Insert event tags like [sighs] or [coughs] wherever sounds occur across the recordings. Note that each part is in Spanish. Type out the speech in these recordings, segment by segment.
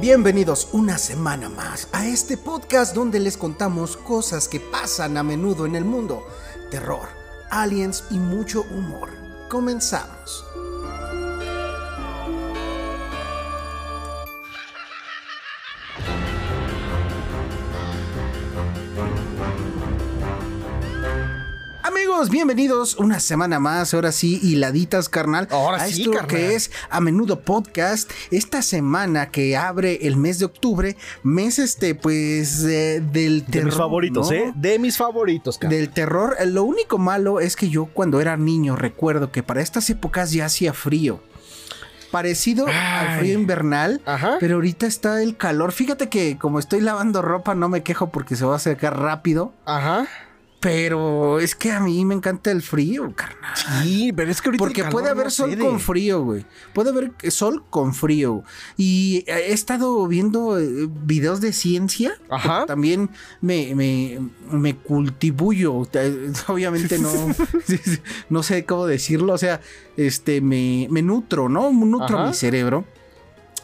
Bienvenidos una semana más a este podcast donde les contamos cosas que pasan a menudo en el mundo. Terror, aliens y mucho humor. Comenzamos. Amigos, bienvenidos una semana más, ahora sí, hiladitas, carnal. Ahora a sí, esto carnal. que es a menudo podcast. Esta semana que abre el mes de octubre, mes este, pues, eh, del De terror. mis favoritos, ¿no? ¿eh? De mis favoritos, cara. Del terror, lo único malo es que yo cuando era niño recuerdo que para estas épocas ya hacía frío. Parecido al frío invernal, Ajá. pero ahorita está el calor. Fíjate que como estoy lavando ropa no me quejo porque se va a secar rápido, Ajá. Pero es que a mí me encanta el frío, carnal. Sí, pero es que ahorita Porque puede haber no sol cede. con frío, güey. Puede haber sol con frío. Y he estado viendo eh, videos de ciencia. Ajá. También me, me, me cultivuyo. [laughs] Obviamente no, [laughs] no sé cómo decirlo. O sea, este, me, me nutro, ¿no? Nutro Ajá. mi cerebro.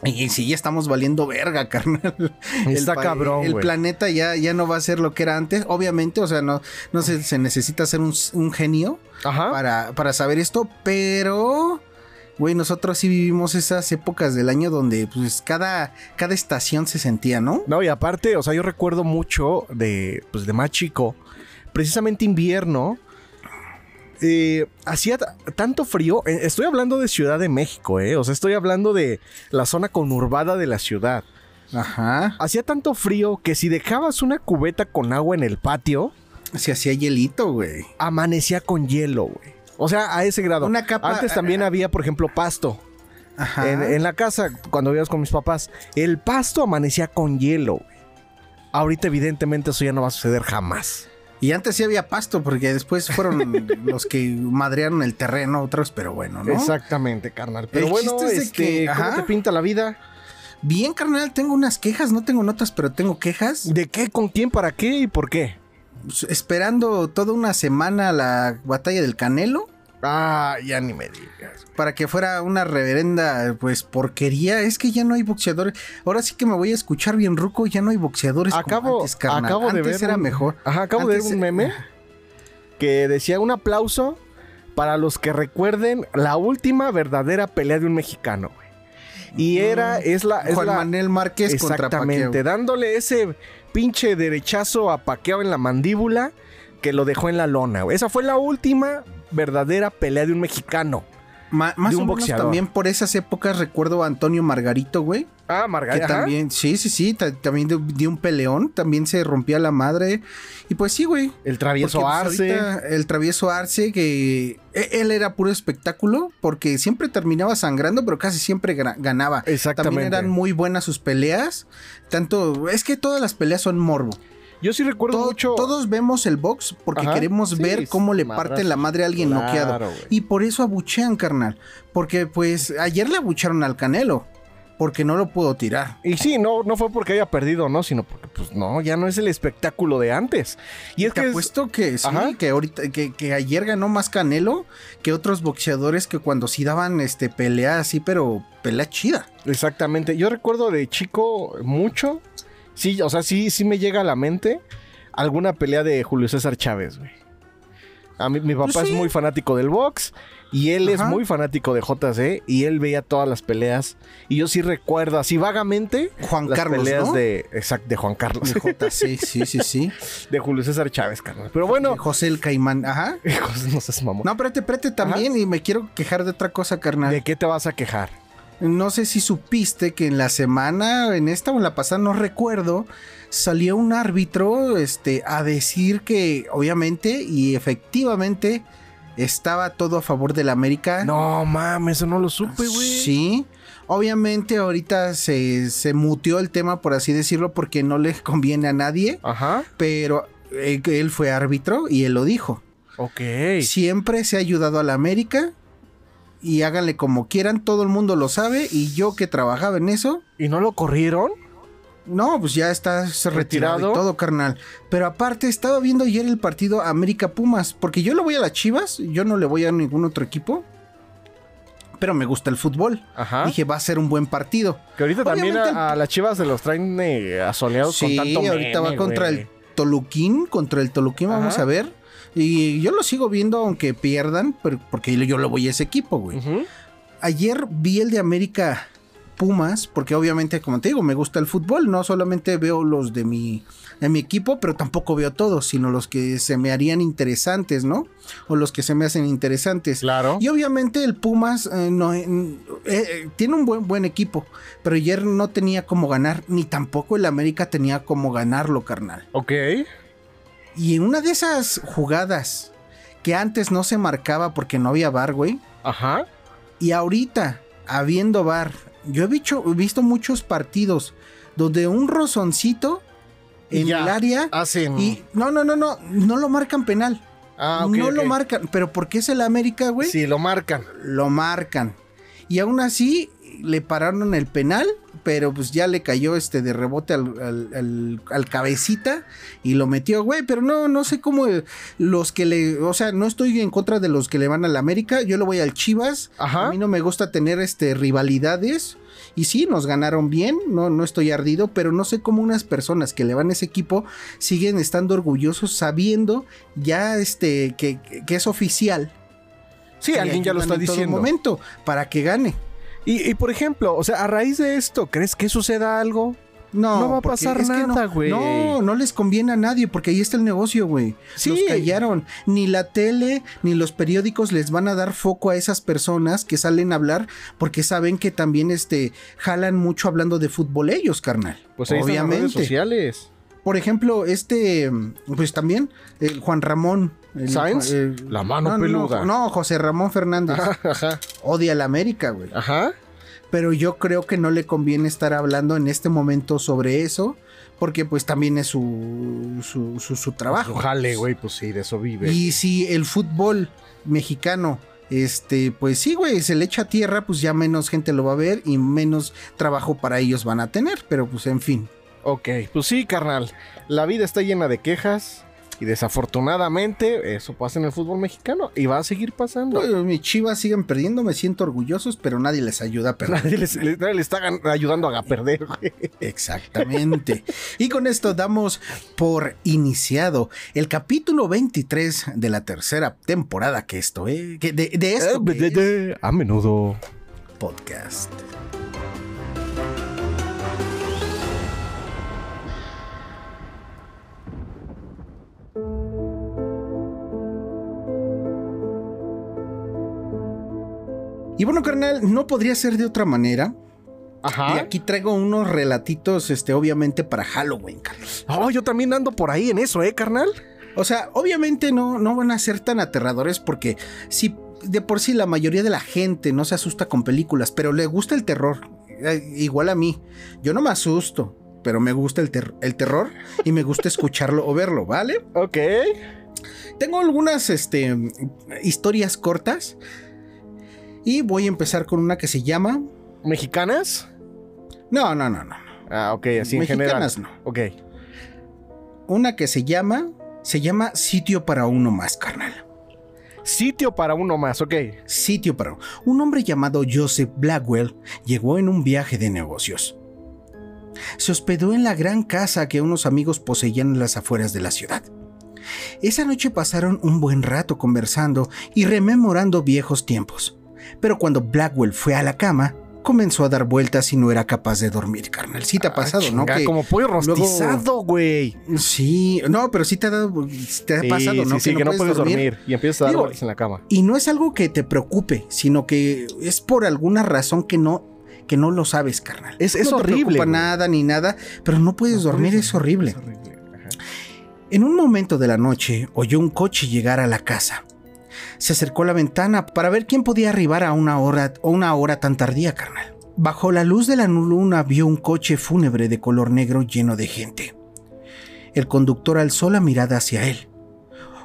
Y sí, ya estamos valiendo verga, [laughs] carnal. Está cabrón, El planeta ya, ya no va a ser lo que era antes. Obviamente, o sea, no, no se, se necesita ser un, un genio Ajá. para, para saber esto, pero, güey, nosotros sí vivimos esas épocas del año donde pues cada, cada estación se sentía, ¿no? No, y aparte, o sea, yo recuerdo mucho de, pues, de más chico, precisamente invierno, eh, hacía tanto frío, eh, estoy hablando de Ciudad de México, ¿eh? O sea, estoy hablando de la zona conurbada de la ciudad. Ajá. Hacía tanto frío que si dejabas una cubeta con agua en el patio, Se hacía hielito, güey. amanecía con hielo, güey. O sea, a ese grado. Una capa- Antes también había, por ejemplo, pasto. Ajá. En, en la casa, cuando vivías con mis papás, el pasto amanecía con hielo, güey. Ahorita, evidentemente, eso ya no va a suceder jamás. Y antes sí había pasto, porque después fueron [laughs] los que madrearon el terreno, otros, pero bueno, ¿no? Exactamente, carnal. Pero El bueno, es este, que- ¿cómo ajá. te pinta la vida? Bien, carnal, tengo unas quejas, no tengo notas, pero tengo quejas. ¿De qué, con quién, para qué y por qué? Esperando toda una semana la batalla del Canelo. Ah, ya ni me digas. para que fuera una reverenda pues porquería. Es que ya no hay boxeadores. Ahora sí que me voy a escuchar bien ruco, ya no hay boxeadores como Acabo, antes, carnal. acabo de Antes ver. era un- mejor. Ajá, acabo de Antes- ver un meme que decía un aplauso para los que recuerden la última verdadera pelea de un mexicano, güey. Y era, es la. Es Juan la- Manuel Márquez contra Exactamente, dándole ese pinche derechazo a Paqueo en la mandíbula que lo dejó en la lona. güey. Esa fue la última verdadera pelea de un mexicano. Ma- más de o un menos boxeador. también por esas épocas recuerdo a Antonio Margarito, güey. Ah, Que Margarita. también, sí, sí, sí, ta- también dio, dio un peleón, también se rompía la madre. Y pues sí, güey. El travieso Porque, pues, Arce. ahorita el travieso Arce, que e- él era puro espectáculo, porque siempre terminaba sangrando, pero casi siempre ganaba. Exactamente. También eran muy buenas sus peleas. Tanto, es que todas las peleas son morbo. Yo sí recuerdo To- mucho. Todos vemos el box porque Ajá, queremos sí, ver cómo le parten la madre a alguien Claro, noqueado. Y por eso abuchean, carnal. Porque pues ayer le abucharon al Canelo. Porque no lo pudo tirar. Y sí, no, no fue porque haya perdido, no, sino porque, pues no, ya no es el espectáculo de antes. Y es Te que. es- apuesto que sí, Ajá. que ahorita, que, que ayer ganó más Canelo que otros boxeadores que cuando sí daban este pelea así, pero pelea chida. Exactamente. Yo recuerdo de chico mucho. Sí, o sea, sí, sí me llega a la mente alguna pelea de Julio César Chávez, güey. A mí, mi papá Pues sí. es muy fanático del box y él es muy fanático de JC y él veía todas las peleas y yo sí recuerdo así vagamente Juan las Carlos, peleas ¿no? de exacto de Juan Carlos De JC, [laughs] sí, sí, sí. de Julio César Chávez, carnal. Pero bueno, De José el Caimán, ajá. [laughs] no seas mamón. No, espérate, espérate también y me quiero quejar de otra cosa, carnal. ¿De qué te vas a quejar? No sé si supiste que en la semana, en esta o en la pasada, no recuerdo, salió un árbitro este, a decir que obviamente y efectivamente estaba todo a favor del América. No mames, eso no lo supe, güey. Sí. Obviamente ahorita se, se muteó el tema, por así decirlo, porque no le conviene a nadie, Ajá. pero eh, que él fue árbitro y él lo dijo. Ok. Siempre se ha ayudado a la América y háganle como quieran, todo el mundo lo sabe y yo que trabajaba en eso, ¿Y no lo corrieron? no, pues ya está retirado, ¿Retirado? y todo, carnal. Pero aparte, estaba viendo ayer el partido América Pumas, porque yo le voy a las Chivas, yo no le voy a ningún otro equipo. pero me gusta el fútbol. Ajá. Dije, va a ser un buen partido. Que ahorita también a, a las chivas se los traen eh, asoleados Sí, con tanto ahorita va contra el Toluquín, contra el Toluquín, vamos a ver. Y yo lo sigo viendo aunque pierdan, pero- porque yo lo voy a ese equipo, güey. Ayer vi el de América Pumas, porque obviamente, como te digo, me gusta el fútbol. No solamente veo los de mi, de mi equipo, pero tampoco veo todos, sino los que se me harían interesantes, ¿no? O los que se me hacen interesantes. Claro. Y obviamente el Pumas eh, no, eh, eh, tiene un buen, buen equipo, pero ayer no tenía cómo ganar, ni tampoco el América tenía cómo ganarlo, carnal. Ok. Y en una de esas jugadas que antes no se marcaba porque no había bar, güey, Ajá. y ahorita, habiendo bar, yo he visto, he visto muchos partidos donde un rozoncito en ya. el área Hacen. y no, no, no, no, no lo marcan penal. Ah, ok, no lo marcan, pero porque es el América, güey, Sí, lo marcan. lo marcan. Y aún así le pararon el penal, pero pues ya le cayó este de rebote al, al- al- al cabecita y lo metió, güey. Pero no, no sé cómo los que le, o sea, no estoy en contra de los que le van al América. Yo le voy al Chivas. Ajá. A mí no me gusta tener este rivalidades. Y sí, nos ganaron bien, no, no estoy ardido, pero no sé cómo unas personas que le van a ese equipo siguen estando orgullosos sabiendo ya este que, que es oficial Sí, alguien ya lo está diciendo. momento para que gane. Y, y, por ejemplo, o sea, a raíz de esto, ¿crees que suceda algo? No, No va a pasar nada, güey. No, no les conviene a nadie porque ahí está el negocio, güey. Sí. Los callaron. Ni la tele ni los periódicos les van a dar foco a esas personas que salen a hablar porque saben que también este jalan mucho hablando de fútbol ellos, carnal. Pues ahí están las redes Obviamente. sociales. Por ejemplo, este, pues también el Juan Ramón. El- ¿Sáenz? el- La mano no, peluda. No, José Ramón Fernández. Ajá, ajá. Odia a la América, güey. Ajá. pero yo creo que no le conviene estar hablando en este momento sobre eso, porque pues también es su, su, su- su trabajo. Jale, güey, pues sí, de eso vive. Y si el fútbol mexicano, este, pues sí, güey, se le echa tierra, pues ya menos gente lo va a ver y menos trabajo para ellos van a tener, pero pues en fin. Ok, pues sí, carnal. La vida está llena de quejas y desafortunadamente eso pasa en el fútbol mexicano y va a seguir pasando. Pues, mis chivas siguen perdiendo, me siento orgullosos, pero nadie les ayuda a perder. Nadie les- nadie está ayudando a perder. [laughs] Exactamente. y con esto damos por iniciado el capítulo 23 de la tercera temporada que esto, ¿eh? Que de, de esto que es A menudo. podcast. Y bueno, carnal, no podría ser de otra manera. Y Ajá. aquí traigo unos relatitos, este, obviamente para Halloween, Carlos. Oh, yo también ando por ahí en eso, ¿eh, carnal? O sea, obviamente no, no van a ser tan aterradores porque si de por sí la mayoría de la gente no se asusta con películas, pero le gusta el terror, eh, igual a mí. Yo no me asusto, pero me gusta el, ter- el terror y me gusta escucharlo o verlo, ¿vale? Ok. Tengo algunas este, historias cortas y voy a empezar con una que se llama... ¿Mexicanas? No, no, no, no. Ah, ok, así en general. Mexicanas no. Ok. Una que se llama... Se llama Sitio para uno más, carnal. Sitio para uno más, ok. Sitio para un hombre llamado Joseph Blackwell llegó en un viaje de negocios. Se hospedó en la gran casa que unos amigos poseían en las afueras de la ciudad. Esa noche pasaron un buen rato conversando y rememorando viejos tiempos. Pero cuando Blackwell fue a la cama, comenzó a dar vueltas y no era capaz de dormir, carnal. Sí te ha Ah, pasado, ¿no? Que- como pollo rostizado, güey. Sí, no, pero sí te ha, dado, te ha Sí, pasado, ¿no? Sí, sí, que no puedes dormir. dormir. y empiezas a dar Digo, vueltas en la cama. Y no es algo que te preocupe, sino que es por alguna razón que no, que no lo sabes, carnal. Es- es no te horrible, preocupa güey. nada ni nada, pero no puedes dormir, es horrible. Es horrible. En un momento de la noche oyó un coche llegar a la casa. Se acercó a la ventana para ver quién podía arribar a una hora o una hora tan tardía, carnal. Bajo la luz de la luna vio un coche fúnebre de color negro lleno de gente. El conductor alzó la mirada hacia él.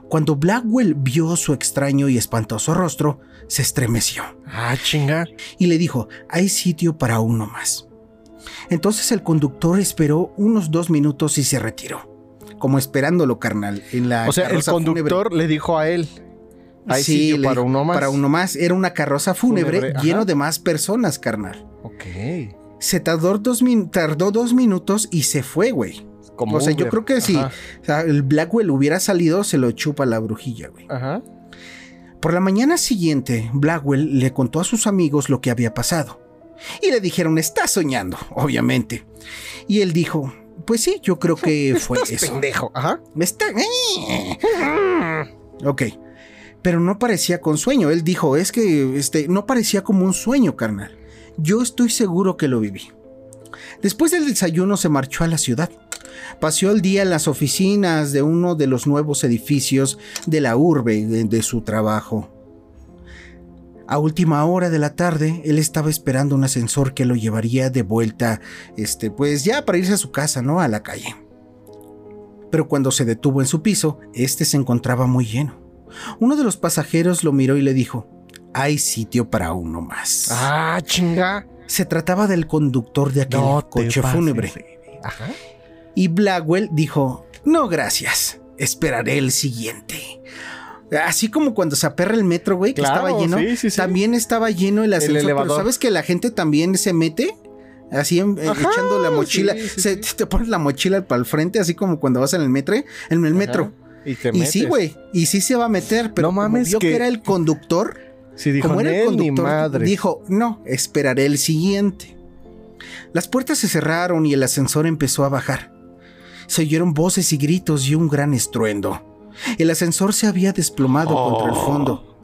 Cuando Blackwell vio su extraño y espantoso rostro, se estremeció Ah, chinga. y le dijo, hay sitio para uno más. Entonces el conductor esperó unos dos minutos y se retiró, como esperándolo, carnal, en la O sea, el fúnebre. conductor le dijo a él, Hay Sí, sitio para uno más. Para uno más. Era una carroza fúnebre, lleno de más personas, carnal. Ok. Se tardó dos, min- tardó dos minutos y se fue, güey. Como o sea, yo creo que si Ajá. o sea, el Blackwell hubiera salido, se lo chupa la brujilla, güey. Ajá. Por la mañana siguiente, Blackwell le contó a sus amigos lo que había pasado. Y le dijeron, estás soñando, obviamente. Y él dijo, pues sí, yo creo que fue [laughs] Estás eso. pendejo. Ajá. Está... [laughs] Ok. Pero no parecía con sueño. Él dijo, es que este, no parecía como un sueño, carnal. Yo estoy seguro que lo viví. Después del desayuno se marchó a la ciudad. Paseó el día en las oficinas de uno de los nuevos edificios de la urbe de, de su trabajo. A última hora de la tarde, él estaba esperando un ascensor que lo llevaría de vuelta, este, pues ya para irse a su casa, ¿no? A la calle. Pero cuando se detuvo en su piso, este se encontraba muy lleno. Uno de los pasajeros lo miró y le dijo: Hay sitio para uno más. Ah, chinga. Se trataba del conductor de aquel No coche pases fúnebre. Ajá. Y Blackwell dijo: No, gracias. Esperaré el siguiente. Así como cuando se aperra el metro, güey, que Claro, estaba lleno. sí, sí, sí. También estaba lleno el ascensor. pero elevador. ¿sabes que la gente también se mete? Así en- eh, Ajá, echando la mochila. se. Te pones la mochila para el frente, así como cuando vas en el metro. En el metro. Y te Y sí, güey. Y sí se va a meter. Pero No como mames vio que... que- era el conductor. Sí, dijo, como era el "Nel, ni conductor, madre. dijo, no, esperaré el siguiente. Las puertas se cerraron y el ascensor empezó a bajar. Se oyeron voces y gritos y un gran estruendo. El ascensor se había desplomado Oh. contra el fondo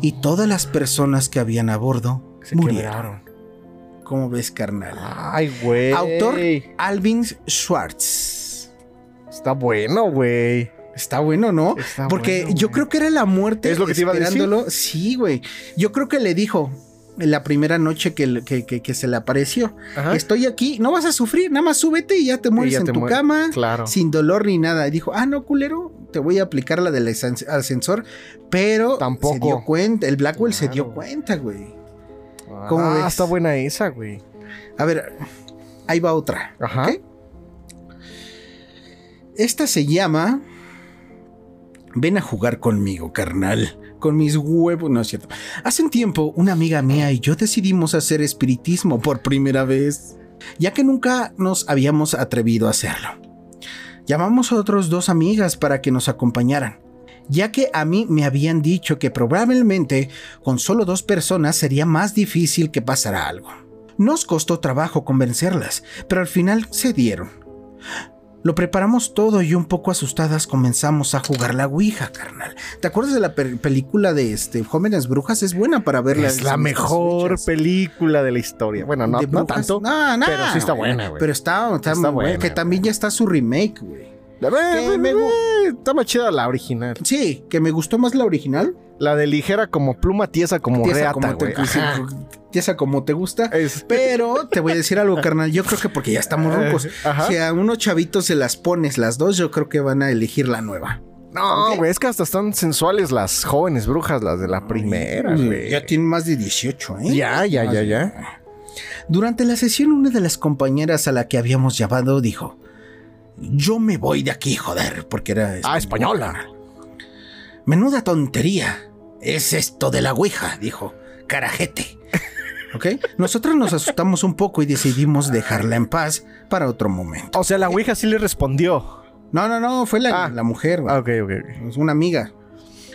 y todas las personas que habían a bordo Se murieron. quebraron. ¿Cómo ves, carnal? Ay, güey. Autor Alvin Schwartz. Está bueno, güey. Está bueno, ¿no? Está Porque bueno, yo güey. creo que era la muerte. ¿Es lo que te iba a decir? esperándolo. Sí, güey. Yo creo que le dijo la primera noche que, que- que- que se le apareció. Ajá. Estoy aquí, no vas a sufrir, nada más súbete y ya te mueres ya en te tu mueres. cama. Claro. Sin dolor ni nada. Y dijo, ah, no, culero, te voy a aplicar la del ascens- ascensor. Pero Tampoco. se dio cuenta, el Blackwell se dio cuenta, güey. ¿Cómo ah, ves? está buena esa, güey. A ver, ahí va otra. Ajá. Esta se llama Ven a jugar conmigo, carnal. Con mis huevos, no es cierto. Hace un tiempo, una amiga mía y yo decidimos hacer espiritismo por primera vez, ya que nunca nos habíamos atrevido a hacerlo. Llamamos a otros dos amigas para que nos acompañaran, ya que a mí me habían dicho que probablemente con solo dos personas sería más difícil que pasara algo. Nos costó trabajo convencerlas, pero al final se dieron. Lo preparamos todo y un poco asustadas comenzamos a jugar la Ouija, carnal. ¿Te acuerdas de la pe- película de este Jóvenes Brujas? Es buena para verla. Es la mejor película de la historia. Bueno, no, no tanto. No, no, pero sí está buena, güey. Pero está, está, Está muy buena, Que también ya está su remake, güey. Está más chida la original. Sí, que me gustó más la original. La de ligera como pluma tiesa como Tiesa reata, como, te, tiesa como te gusta. Es- Pero te voy a decir algo, carnal. Yo creo que porque ya estamos rucos. [laughs] Eh, ajá. Si a unos chavitos se las pones las dos, yo creo que van a elegir la nueva. No, güey, es que hasta están sensuales las jóvenes brujas, las de la primera, güey. Ya tienen más de 18, ¿eh? Ya, ya, ya, ya. Durante la sesión, una de las compañeras a la que habíamos llamado dijo: Yo me voy de aquí, joder, porque era. Ah, española. Menuda tontería. Es esto de la Ouija, dijo. Carajete. [laughs] ¿Ok? Nosotros nos asustamos un poco y decidimos dejarla en paz para otro momento. O sea, la Ouija sí le respondió. No, no, no, fue la, Ah. la mujer. Ah, ok, ok. ok. Es una amiga.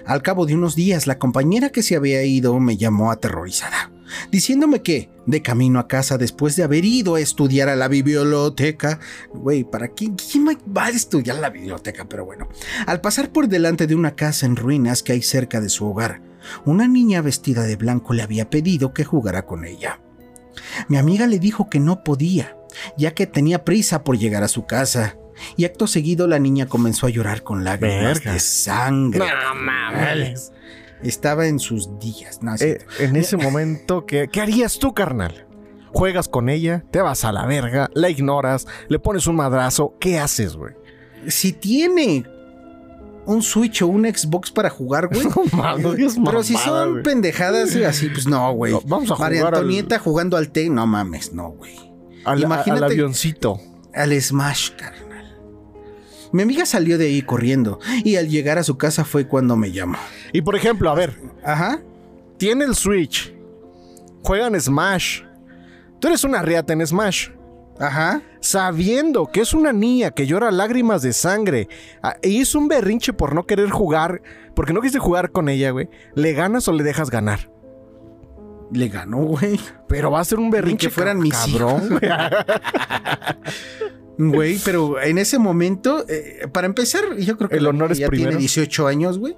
Al cabo de unos días, la compañera que se había ido me llamó aterrorizada, diciéndome que, de camino a casa después de haber ido a estudiar a la biblioteca, güey, ¿para quién, quién va a estudiar la biblioteca? Pero bueno, al pasar por delante de una casa en ruinas que hay cerca de su hogar, una niña vestida de blanco le había pedido que jugara con ella. Mi amiga le dijo que no podía, ya que tenía prisa por llegar a su casa. Y acto seguido la niña comenzó a llorar con lágrimas Verga. de sangre. No mames. Estaba en sus días. No, Eh, en ese momento, ¿qué, ¿qué harías tú, carnal? Juegas con ella, te vas a la verga, la ignoras, le pones un madrazo. ¿Qué haces, güey? si tiene un Switch o un Xbox para jugar, güey. [laughs] No digas Pero si son güey. pendejadas así, pues no, güey. No, vamos a María jugar al- Antonieta jugando al té, no mames, no, güey. Al, Imagínate- al avioncito. Al Smash, carnal. Mi amiga salió de ahí corriendo y al llegar a su casa fue cuando me llamó. Y por ejemplo, a ver, Ajá. tiene el Switch, juegan Smash. Tú eres una riata en Smash. Ajá. Sabiendo que es una niña que llora lágrimas de sangre ah, e hizo un berrinche por no querer jugar, porque no quise jugar con ella, güey. ¿Le ganas o le dejas ganar? Le ganó, güey. Pero va a ser un berrinche que fueran mis cabrón, güey. [laughs] Güey, [laughs] pero en ese momento, eh, para empezar, yo creo que El honor es ya primero. tiene 18 años, güey.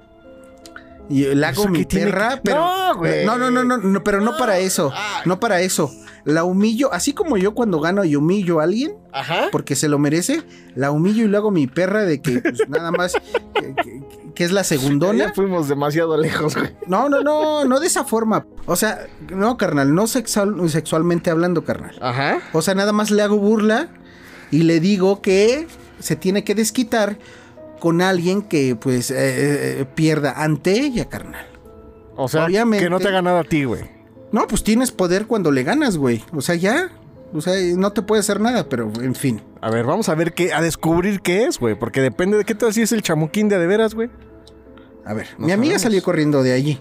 Y le hago ¿Eso mi perra, que- pero. No, güey. No, no, no, no, no, pero no para eso. No para eso. La humillo, así como yo cuando gano y humillo a alguien, Ajá. porque se lo merece, la humillo y le hago mi perra de que pues, [laughs] nada más que, que- que es la segundona. Ya fuimos demasiado lejos, güey. No, no, no, no de esa forma. O sea, no, carnal, no sexual- sexualmente hablando, carnal. Ajá. O sea, nada más le hago burla y le digo que se tiene que desquitar con alguien que pues eh, eh, pierda ante ella, carnal. O sea, Obviamente. que no te ha ganado a ti, güey. No, pues tienes poder cuando le ganas, güey. O sea, ya. O sea, no te puede hacer nada, pero en fin. A ver, vamos a ver qué, a descubrir qué es, güey. Porque depende de qué tal si es el chamuquín de de veras, güey. A ver, No mi amiga sabemos. salió corriendo de allí.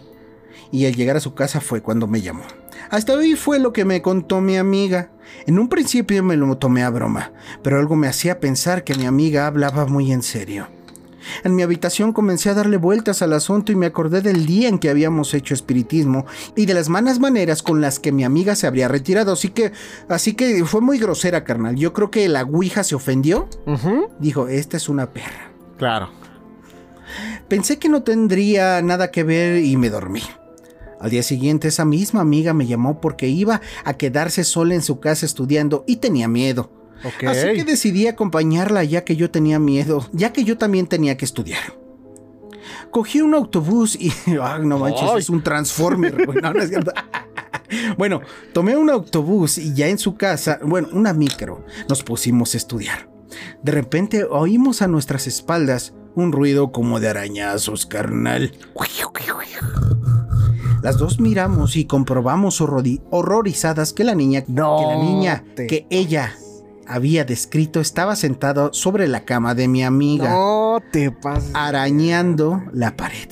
Y al llegar a su casa fue cuando me llamó. Hasta hoy fue lo que me contó mi amiga. En un principio me lo tomé a broma, pero algo me hacía pensar que mi amiga hablaba muy en serio. En mi habitación comencé a darle vueltas al asunto y me acordé del día en que habíamos hecho espiritismo y de las malas maneras con las que mi amiga se habría retirado. Así que, así que fue muy grosera, carnal. Yo creo que la Ouija se ofendió. Dijo, esta es una perra. Claro. Pensé que no tendría nada que ver y me dormí. Al día siguiente esa misma amiga me llamó porque iba a quedarse sola en su casa estudiando y tenía miedo. Así que decidí acompañarla ya que yo tenía miedo, ya que yo también tenía que estudiar. Cogí un autobús y... [laughs] Ay, no manches, Ay. es un transformer. güey, no, no es cierto. [laughs] Bueno, tomé un autobús y ya en su casa, bueno, una micro, nos pusimos a estudiar. De repente oímos a nuestras espaldas un ruido como de arañazos, carnal. Las dos miramos y comprobamos horrori- horrorizadas que la niña, No que la niña te- que ella había descrito estaba sentado sobre la cama de mi amiga No te pases. arañando la pared.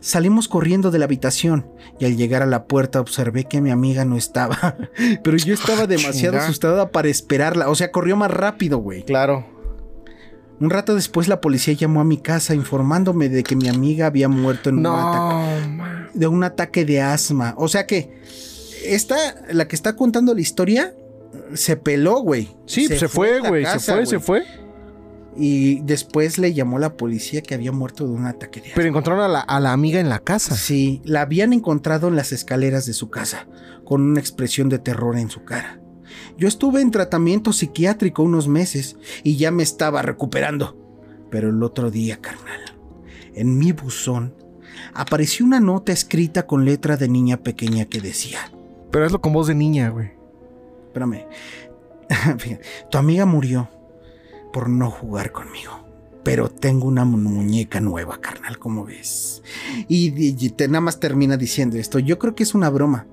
Salimos corriendo de la habitación y al llegar a la puerta observé que mi amiga no estaba. [laughs] Pero yo estaba [laughs] demasiado Chinga. asustada para esperarla. O sea, corrió más rápido, güey. Claro. Un rato después la policía llamó a mi casa informándome de que mi amiga había muerto en un ataque, No, de un ataque de asma. O sea que esta, la que está contando la historia, se peló, güey. Sí, se, fue, güey. Se fue, se fue. Y después le llamó la policía que había muerto de un ataque de asma. Pero encontraron a la, a la amiga en la casa. Sí, la habían encontrado en las escaleras de su casa, con una expresión de terror en su cara. Yo estuve en tratamiento psiquiátrico unos meses y ya me estaba recuperando. Pero el otro día, carnal, en mi buzón, apareció una nota escrita con letra de niña pequeña que decía, Pero hazlo con voz de niña, güey. espérame, [laughs] tu amiga murió por no jugar conmigo. Pero tengo una mu- muñeca nueva, carnal, como ves. Y, y- y te, nada más termina diciendo esto. Yo creo que es una broma,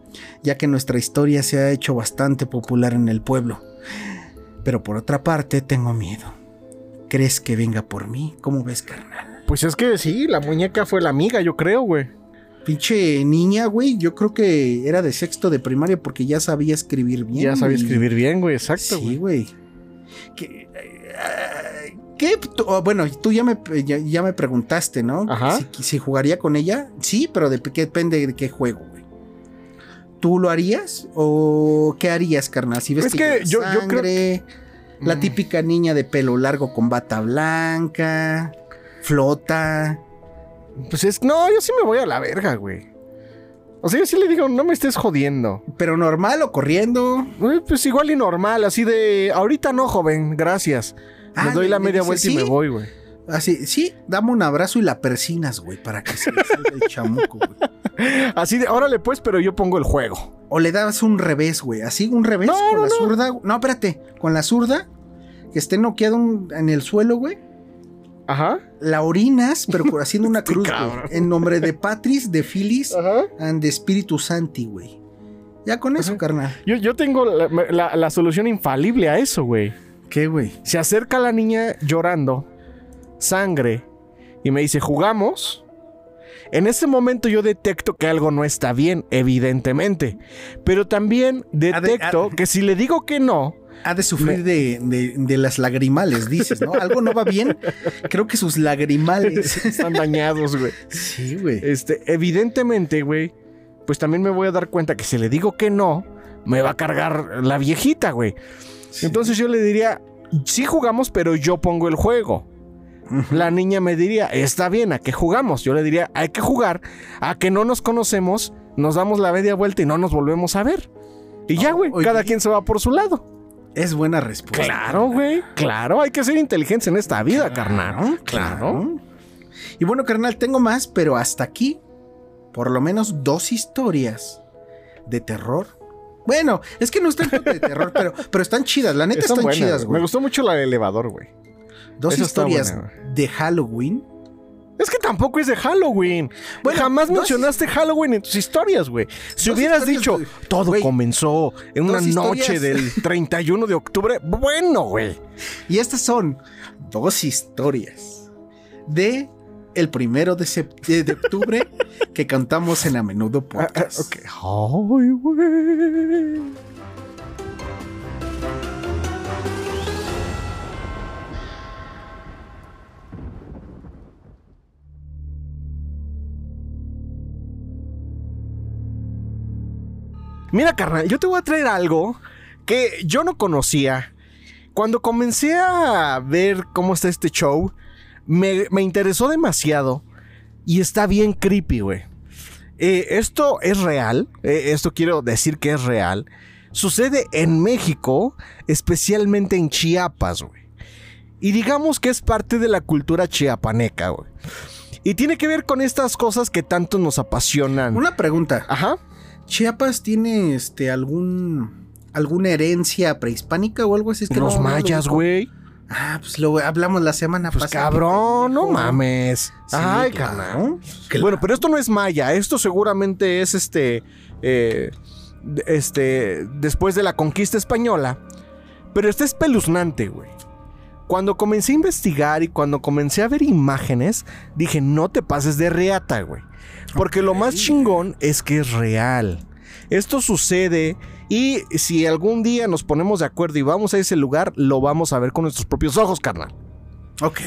ya que nuestra historia se ha hecho bastante popular en el pueblo. Pero por otra parte, tengo miedo. ¿Crees que venga por mí? ¿Cómo ves, carnal? Pues es que sí, la muñeca fue la amiga, yo creo, güey. Pinche niña, güey. Yo creo que era de sexto de primaria porque ya sabía escribir bien. Ya sabía escribir bien, güey. Exacto, Sí, güey. ¿Qué? eh, ¿Qué? Oh, bueno, tú ya me, ya, ya me preguntaste, ¿no? Ajá. Si, si jugaría con ella. Sí, pero de, qué depende de qué juego, güey. ¿Tú lo harías? ¿O qué harías, carnal? Si ves Es que, que lleva yo- yo creo- sangre, La Mm. típica niña de pelo largo con bata blanca, flota. Pues es. No, yo sí me voy a la verga, güey. O sea, yo sí le digo, no me estés jodiendo. Pero normal o corriendo. Eh, Pues igual y normal, así de. Ahorita no, joven, gracias. Me Ah, doy la media vuelta y me voy, güey. Así, sí, dame un abrazo y la persinas, güey, para que se le salga el chamuco, güey. [laughs] Así de, órale pues, pero yo pongo el juego. O le das un revés, güey. Así un revés No, con no, la no. zurda. No, espérate. Con la zurda, que esté noqueado en el suelo, güey. Ajá. La orinas, pero haciendo una [laughs] cruz, güey. En nombre de Patris, de Filis Ajá. and de Espíritu Santi, güey. Ya con eso, Ajá. carnal. Yo, yo tengo la, la- la solución infalible a eso, güey. ¿Qué, güey? Se acerca la niña llorando sangre y me dice, ¿jugamos? En ese momento yo detecto que algo no está bien, evidentemente. Pero también detecto que si le digo que no, ha de sufrir de, de, las lagrimales, dices, ¿no? Algo no va bien. Creo que sus lagrimales [laughs] están dañados, güey. Sí, güey. Este, evidentemente, güey, pues también me voy a dar cuenta que si le digo que no, me va a cargar la viejita, güey. Entonces yo le diría, sí jugamos, pero yo pongo el juego. La niña me diría, está bien, ¿a qué jugamos? Yo le diría, hay que jugar, a que no nos conocemos, nos damos la media vuelta y no nos volvemos a ver. Y ya, güey, cada quien se va por su lado. Es buena respuesta. Claro, güey. Claro, hay que ser inteligentes en esta vida, carnal. Claro. Y bueno, carnal, tengo más, pero hasta aquí, por lo menos dos historias de terror. Bueno, es que no están de terror, [laughs] pero, pero están chidas. La neta están, chidas, güey. Me gustó mucho la del elevador, güey. Dos historias de Halloween es que tampoco es de Halloween. Bueno, Jamás mencionaste Halloween en tus historias, güey. Si hubieras dicho, todo comenzó en una noche del [laughs] 31 de octubre, bueno, güey. Y estas son dos historias de el primero de, de octubre [laughs] que cantamos en A Menudo ah, ah, Podcast. Ay, güey. Mira, carnal, yo te voy a traer algo que yo no conocía. Cuando comencé a ver cómo está este show, me, interesó demasiado y está bien creepy, güey. Eh, esto es real, eh, esto quiero decir que es real. Sucede en México, especialmente en Chiapas, güey. Y digamos que es parte de la cultura chiapaneca, güey. Y tiene que ver con estas cosas que tanto nos apasionan. Una pregunta. Ajá. Chiapas tiene este algún alguna herencia prehispánica o algo así. que Los mayas, güey. Ah, pues lo hablamos la semana pues pasada. Cabrón, no mames. Ay, carnal. Bueno, pero esto no es maya. Esto seguramente es este. Eh, este. Después de la conquista española. Pero este es espeluznante, güey. Cuando comencé a investigar y cuando comencé a ver imágenes, dije, no te pases de reata, güey. Porque lo más chingón es que es real. Esto sucede y si algún día nos ponemos de acuerdo y vamos a ese lugar, lo vamos a ver con nuestros propios ojos, carnal. Ok.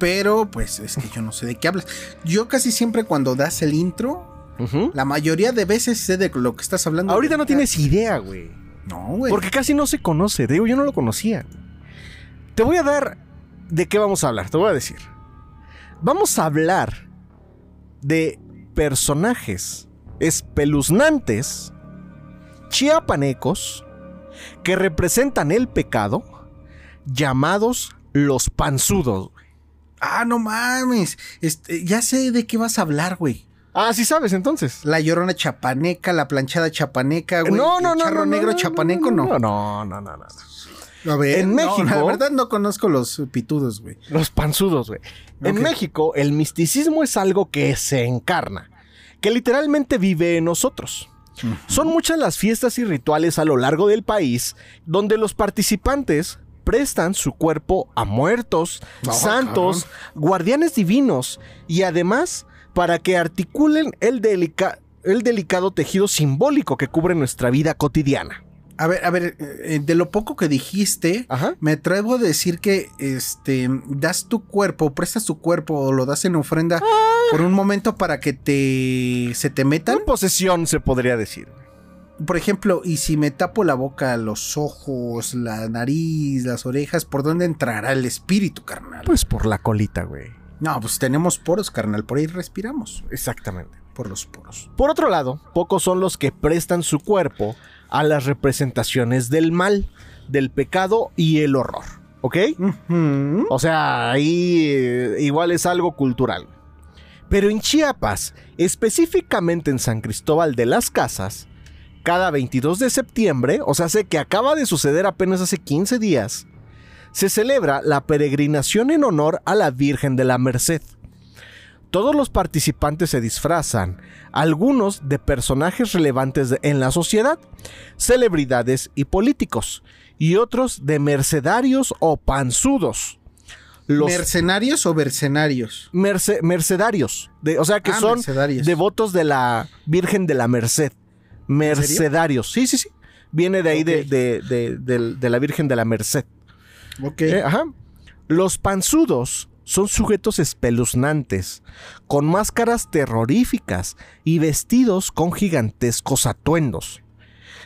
Pero pues es que yo no sé de qué hablas. Yo casi siempre cuando das el intro, la mayoría de veces sé de lo que estás hablando. Ahorita no tienes idea, güey. No, güey. Porque casi no se conoce. Digo, yo no lo conocía. Te voy a dar de qué vamos a hablar. Te voy a decir. Vamos a hablar de personajes espeluznantes, chiapanecos, que representan el pecado, llamados los panzudos. Ah, no mames. Este, ya sé de qué vas a hablar, güey. Ah, sí sabes entonces. La llorona chapaneca, la planchada chapaneca, güey. No, no, no. El charro negro chapaneco, no. No, no, no, no. A ver, en México. la verdad no conozco los pitudos, güey. Los panzudos, güey. En México, el misticismo es algo que se encarna que literalmente vive en nosotros. Son muchas las fiestas y rituales a lo largo del país donde los participantes prestan su cuerpo a muertos, santos, guardianes divinos y además para que articulen el, el delicado tejido simbólico que cubre nuestra vida cotidiana. A ver, a ver, eh, de lo poco que dijiste, me atrevo a decir que este das tu cuerpo, prestas tu cuerpo o lo das en ofrenda ah. por un momento para que te se te metan. En posesión se podría decir. Por ejemplo, y si me tapo la boca, los ojos, la nariz, las orejas, ¿por dónde entrará el espíritu, carnal? Pues por la colita, güey. No, pues tenemos poros, carnal, por ahí respiramos. Exactamente. Por los poros. Por otro lado, pocos son los que prestan su cuerpo a las representaciones del mal, del pecado y el horror. ¿Ok? O sea, ahí eh, igual es algo cultural. Pero en Chiapas, específicamente en San Cristóbal de las Casas, cada 22 de septiembre, o sea, sé que acaba de suceder apenas hace 15 días, se celebra la peregrinación en honor a la Virgen de la Merced. Todos los participantes se disfrazan, algunos de personajes relevantes en la sociedad, celebridades y políticos, y otros de mercenarios o panzudos. los ¿Mercenarios o mercenarios? merce- mercedarios. De, o sea, que Ah, son devotos de la Virgen de la Merced. Mercedarios. Sí, sí, sí. Viene de ahí de- de la Virgen de la Merced. Ok. Eh, ajá. Los panzudos son sujetos espeluznantes, con máscaras terroríficas y vestidos con gigantescos atuendos.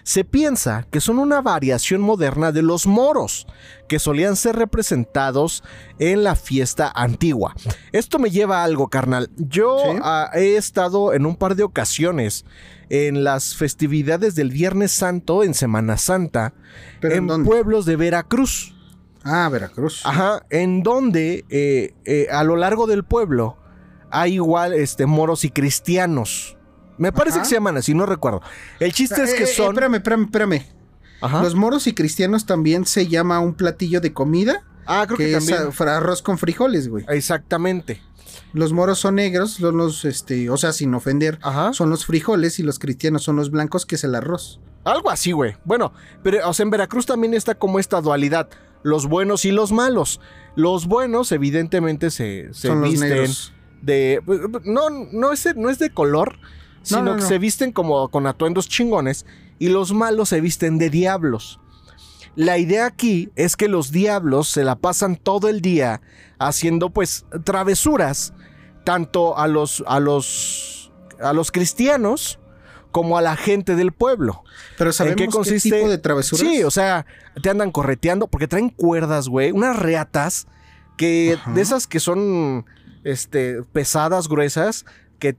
Se piensa que son una variación moderna de los moros, que solían ser representados en la fiesta antigua. Esto me lleva a algo, carnal. Yo Sí. ah, he estado en un par de ocasiones en las festividades del Viernes Santo, en Semana Santa, ¿Pero en pueblos de Veracruz. Ah, Veracruz. Ajá, en donde eh, eh, a lo largo del pueblo hay igual este, moros y cristianos. Me parece Ajá. que se llaman así, no recuerdo. El chiste es que eh, son. espérame, espérame, espérame. Ajá. Los moros y cristianos también se llama un platillo de comida Ah, creo que, que es también. arroz con frijoles, güey. Exactamente. Los moros son negros, son los, este, o sea, sin ofender, Ajá. son los frijoles y los cristianos son los blancos, que es el arroz. Algo así, güey. Bueno, pero o sea, en Veracruz también está como esta dualidad. Los buenos y los malos. Los buenos, evidentemente, se, se son visten de. No, no es, de- no es de color, sino no, que se visten como con atuendos chingones. Y los malos se visten de diablos. La idea aquí es que los diablos se la pasan todo el día haciendo, pues, travesuras. Tanto a los. a los. a los cristianos. Como a la gente del pueblo. Pero sabemos qué qué, consiste? tipo de travesuras. Sí, o sea, te andan correteando porque traen cuerdas, güey, unas reatas que Ajá. de esas que son este pesadas, gruesas, que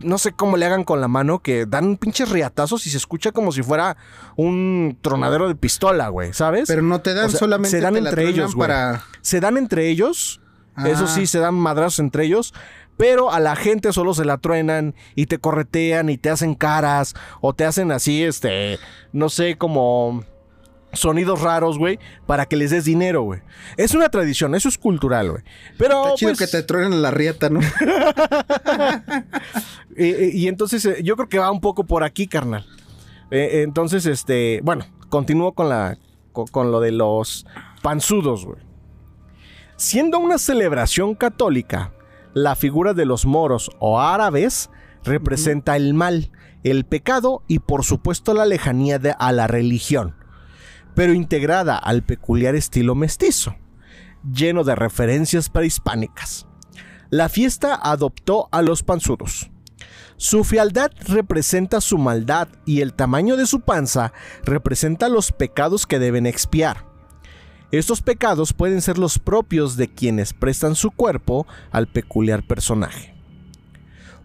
no sé cómo le hagan con la mano, que dan pinches riatazos y se escucha como si fuera un tronadero de pistola, güey, ¿sabes? Pero no te dan O sea, solamente se dan te entre ellos, güey. para se dan entre ellos, eso Ah. sí, se dan madrazos entre ellos. Pero a la gente solo se la truenan y te corretean y te hacen caras o te hacen así, este, no sé, como sonidos raros, güey, para que les des dinero, güey. Es una tradición, eso es cultural, güey. Pero, Está chido pues, que te truenen la rieta, ¿no? [laughs] eh, eh, y entonces eh, yo creo que va un poco por aquí, carnal. Eh, entonces, este, bueno, continúo con la con, con lo de los panzudos, güey. Siendo una celebración católica, la figura de los moros o árabes representa el mal, el pecado y por supuesto la lejanía de- a la religión, pero integrada al peculiar estilo mestizo, lleno de referencias prehispánicas. La fiesta adoptó a los panzudos. Su frialdad representa su maldad y el tamaño de su panza representa los pecados que deben expiar. Estos pecados pueden ser los propios de quienes prestan su cuerpo al peculiar personaje.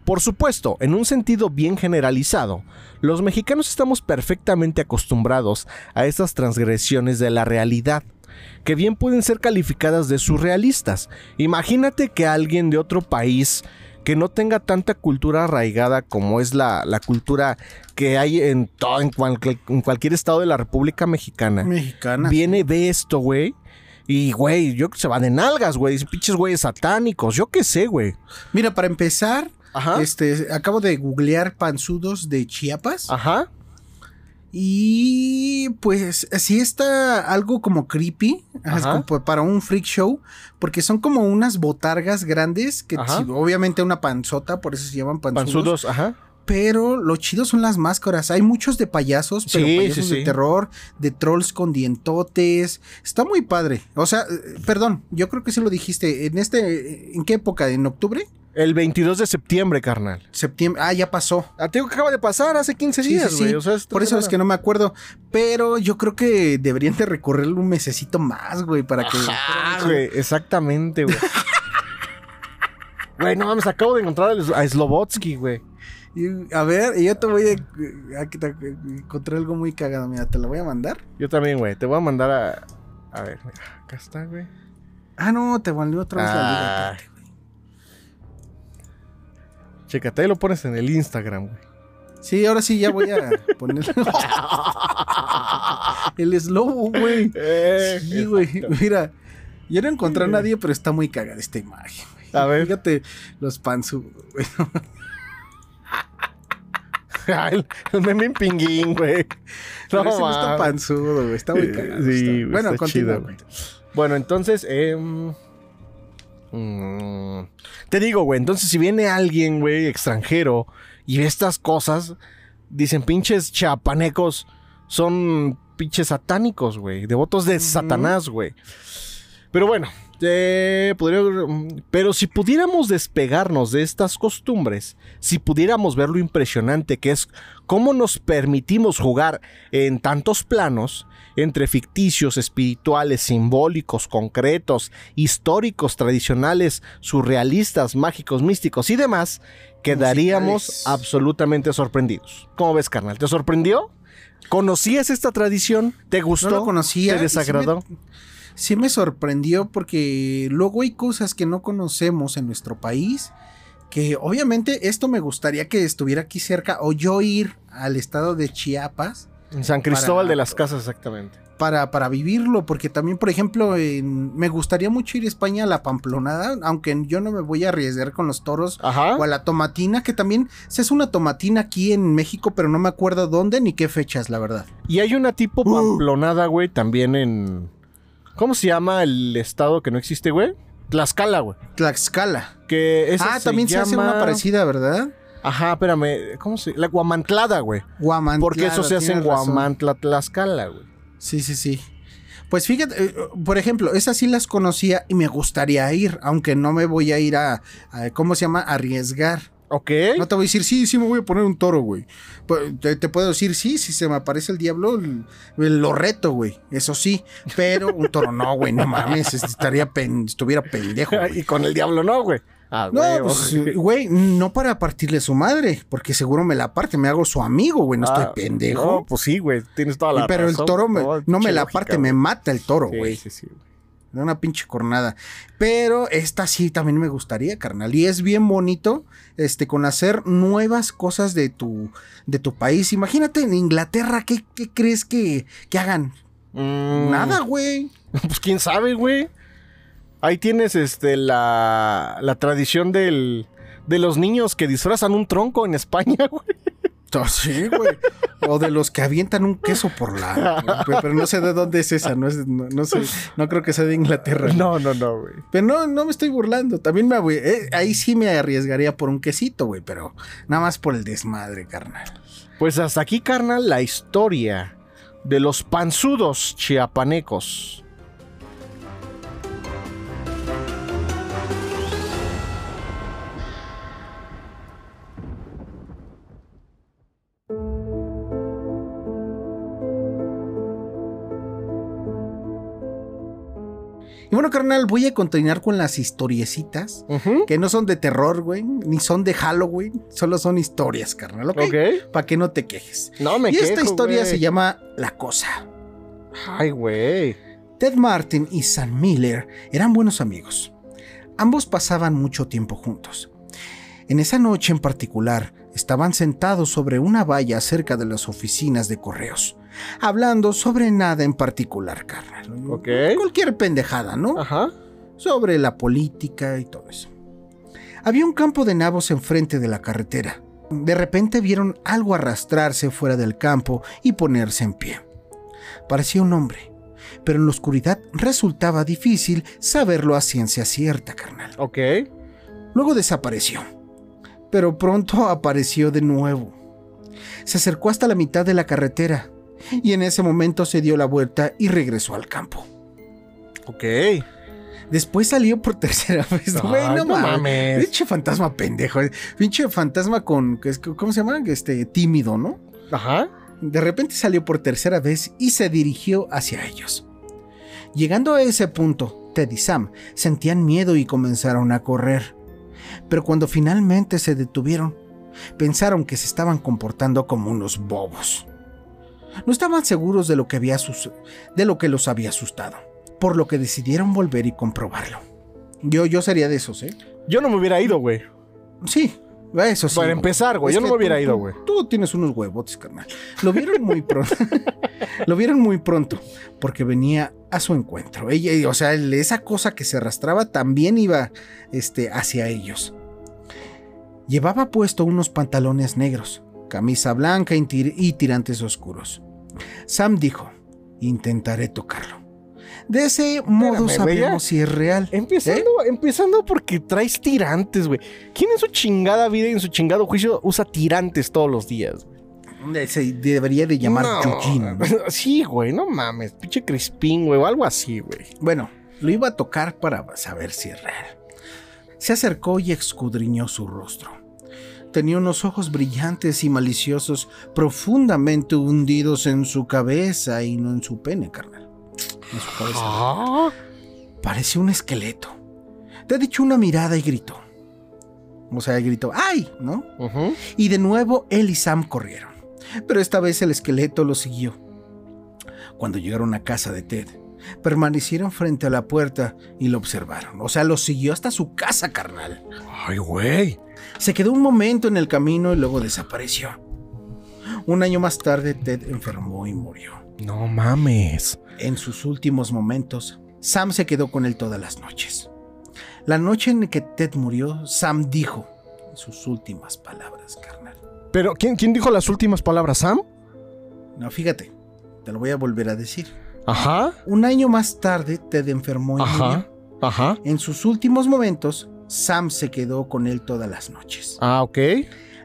Por supuesto, en un sentido bien generalizado, los mexicanos estamos perfectamente acostumbrados a estas transgresiones de la realidad, que bien pueden ser calificadas de surrealistas. Imagínate que alguien de otro país que no tenga tanta cultura arraigada como es la, la cultura que hay en, todo, en, cualquier, en cualquier estado de la República Mexicana, Mexicana. viene, ve esto, güey. Y, güey, yo se van de nalgas, güey. Dicen, pinches güeyes satánicos. Yo qué sé, güey. Mira, para empezar, Ajá. este, acabo de googlear panzudos de Chiapas. Ajá. Y pues sí está algo como creepy Ajá. como para un freak show, porque son como unas botargas grandes, que sí, obviamente una panzota, por eso se llaman panzudos. Panzudos, ajá. Pero lo chido son las máscaras. Hay muchos de payasos, pero Sí, payasos sí, de terror, de trolls con dientotes. Está muy padre. O sea, eh, perdón, yo creo que sí lo dijiste. ¿En este, en qué época? ¿En octubre? El 22 de septiembre, carnal. ¿Septiembre? Ah, ya pasó. Ah, te digo que acaba de pasar hace 15 Sí, días, güey. sí. O sea, Por eso es que no me acuerdo. Pero yo creo que deberían de recorrer un mesecito más, güey, para que. Ah, güey, exactamente, güey. Güey, no mames, acabo de encontrar a Slobotsky, güey. Y, a ver, yo te voy a, a- a- a encontrar algo muy cagado. Mira, te lo voy a mandar. Yo también, güey. Te voy a mandar a. A ver, mira, acá está, güey. Ah, no, te mandé otra vez la Ah. liga. Chécate, ahí lo pones en el Instagram, güey. Sí, ahora sí ya voy a [laughs] poner. El slow, güey. Eh, Sí, güey. Mira, yo no encontré a nadie, pero está muy cagada esta imagen, güey. A ver. Fíjate los panzu, güey. el, [laughs] el meme pinguín, güey. No, No, ese no está panzudo, güey. Está muy cagado. Sí, está- güey, Bueno, está chido, güey. Bueno, entonces, em, Mm. Te digo, güey, entonces si viene alguien, güey, extranjero y ve estas cosas, dicen pinches chapanecos, son pinches satánicos, güey, devotos de Satanás, güey. Pero bueno, eh, podría, pero si pudiéramos despegarnos de estas costumbres, si pudiéramos ver lo impresionante que es cómo nos permitimos jugar en tantos planos, entre ficticios, espirituales, simbólicos, concretos, históricos, tradicionales, surrealistas, mágicos, místicos y demás, quedaríamos absolutamente sorprendidos. ¿Cómo ves, carnal? ¿Te sorprendió? ¿Conocías esta tradición? ¿Te gustó? No lo conocía. ¿Te desagradó? sí me sorprendió porque luego hay cosas que no conocemos en nuestro país que obviamente esto me gustaría que estuviera aquí cerca o yo ir al estado de Chiapas. En San Cristóbal de las Casas, exactamente. Para, para vivirlo, porque también, por ejemplo, me gustaría mucho ir a España a la Pamplonada, aunque yo no me voy a arriesgar con los toros o a la tomatina, que también se hace una tomatina aquí en México, pero no me acuerdo dónde ni qué fechas, la verdad. Y hay una tipo uh. Pamplonada, güey, también en, ¿Cómo se llama el estado que no existe, güey? Tlaxcala, güey. Tlaxcala. Que ah, también se hace una parecida, ¿verdad? Ajá, espérame. ¿Cómo se La Guamantlada, güey. Guamantlada. Porque eso se hace en Guamantla, Tlaxcala, güey. Sí, sí, sí. Pues fíjate, eh, por ejemplo, esas sí las conocía y me gustaría ir, aunque no me voy a ir a, a ¿cómo se llama? Arriesgar. Ok. No te voy a decir, sí, sí, me voy a poner un toro, güey. Pues, te, puedo decir, sí, si se me aparece el diablo, lo reto, güey. Eso sí. Pero un toro no, güey, no mames. Estaría estuviera pendejo. [laughs] y con el diablo no, güey. Ah, no, pues, [laughs] güey, no para partirle su madre, porque seguro me la parte, me hago su amigo, güey, no estoy ah, pendejo. No, pues sí, güey, tienes toda la Pero el toro no me la parte, me mata el toro, güey. Sí, sí, de una pinche cornada. Pero esta sí también me gustaría, carnal. Y es bien bonito, este, con hacer nuevas cosas de tu, de tu país. Imagínate en Inglaterra, ¿qué, crees que, que hagan? Mm. Nada, güey. [laughs] Pues quién sabe, güey. Ahí tienes, este, la, la tradición del, de los niños que disfrazan un tronco en España, [laughs] güey. Sí, güey. O de los que avientan un queso por la. Pero no sé de dónde es esa. No, no, sé. No creo que sea de Inglaterra. No, no, no, güey. Pero no, no me estoy burlando. También me. Eh, ahí sí me arriesgaría por un quesito, güey. Pero nada más por el desmadre, carnal. Pues hasta aquí, carnal, la historia de los panzudos chiapanecos. Bueno, carnal, voy a continuar con las historiecitas que no son de terror, güey, ni son de Halloween, solo son historias, carnal, ¿ok? Para que no te quejes. No me Y esta historia se llama La Cosa. Ay, güey. Ted Martin y Sam Miller eran buenos amigos. Ambos pasaban mucho tiempo juntos. En esa noche en particular, estaban sentados sobre una valla cerca de las oficinas de correos hablando sobre nada en particular, carnal. Ok. Cualquier pendejada, ¿no? Ajá. Sobre la política y todo eso. Había un campo de nabos enfrente de la carretera. De repente vieron algo arrastrarse fuera del campo y ponerse en pie. Parecía un hombre, pero en la oscuridad resultaba difícil saberlo a ciencia cierta, carnal. Ok. Luego desapareció, pero pronto apareció de nuevo. Se acercó hasta la mitad de la carretera y en ese momento se dio la vuelta y regresó al campo. Ok. Después salió por tercera [laughs] vez. no, mames. Pinche fantasma pendejo. Pinche fantasma con. ¿Cómo se llama? Este, tímido, ¿no? Ajá. De repente salió por tercera vez y se dirigió hacia ellos. Llegando a ese punto, Ted y Sam sentían miedo y comenzaron a correr. Pero cuando finalmente se detuvieron, pensaron que se estaban comportando como unos bobos. No estaban seguros de lo que, había de lo que los había asustado, por lo que decidieron volver y comprobarlo. Yo, yo sería de esos, ¿eh? Yo no me hubiera ido, güey. Sí, eso sí. Para empezar, güey, yo no me hubiera ido, güey. Tú, tienes unos huevotes, carnal. Lo vieron muy pronto. [laughs] lo vieron muy pronto, porque venía a su encuentro. Ella, o sea, esa cosa que se arrastraba también iba este, hacia ellos. Llevaba puesto unos pantalones negros, camisa blanca y tirantes oscuros. Sam dijo, intentaré tocarlo. De ese modo Espérame, sabemos si es real. Empezando, empezando porque traes tirantes, güey. ¿Quién en su chingada vida y en su chingado juicio usa tirantes todos los días? ¿Eh? Se debería de llamar No. Yujin. [laughs] Sí, güey, no mames. Pinche Crispín, güey, o algo así, güey. Bueno, lo iba a tocar para saber si es real. Se acercó y escudriñó su rostro. Tenía unos ojos brillantes y maliciosos profundamente hundidos en su cabeza y no en su pene, carnal. En su cabeza. Ah, Parecía un esqueleto. Te ha dicho una mirada y gritó. O sea, gritó, ¡ay! ¿No? Y de nuevo él y Sam corrieron. Pero esta vez el esqueleto lo siguió. Cuando llegaron a casa de Ted, permanecieron frente a la puerta y lo observaron. O sea, lo siguió hasta su casa, carnal. Ay, güey. Se quedó un momento en el camino y luego desapareció. Un año más tarde, Ted enfermó y murió. No mames. En sus últimos momentos, Sam se quedó con él todas las noches. La noche en que Ted murió, Sam dijo sus últimas palabras, carnal. Pero, ¿quién, quién dijo las últimas palabras, Sam? No, fíjate, te lo voy a volver a decir. Ajá. Un año más tarde, Ted enfermó y Ajá. murió. Ajá. En sus últimos momentos, Sam se quedó con él todas las noches. Ah, ok.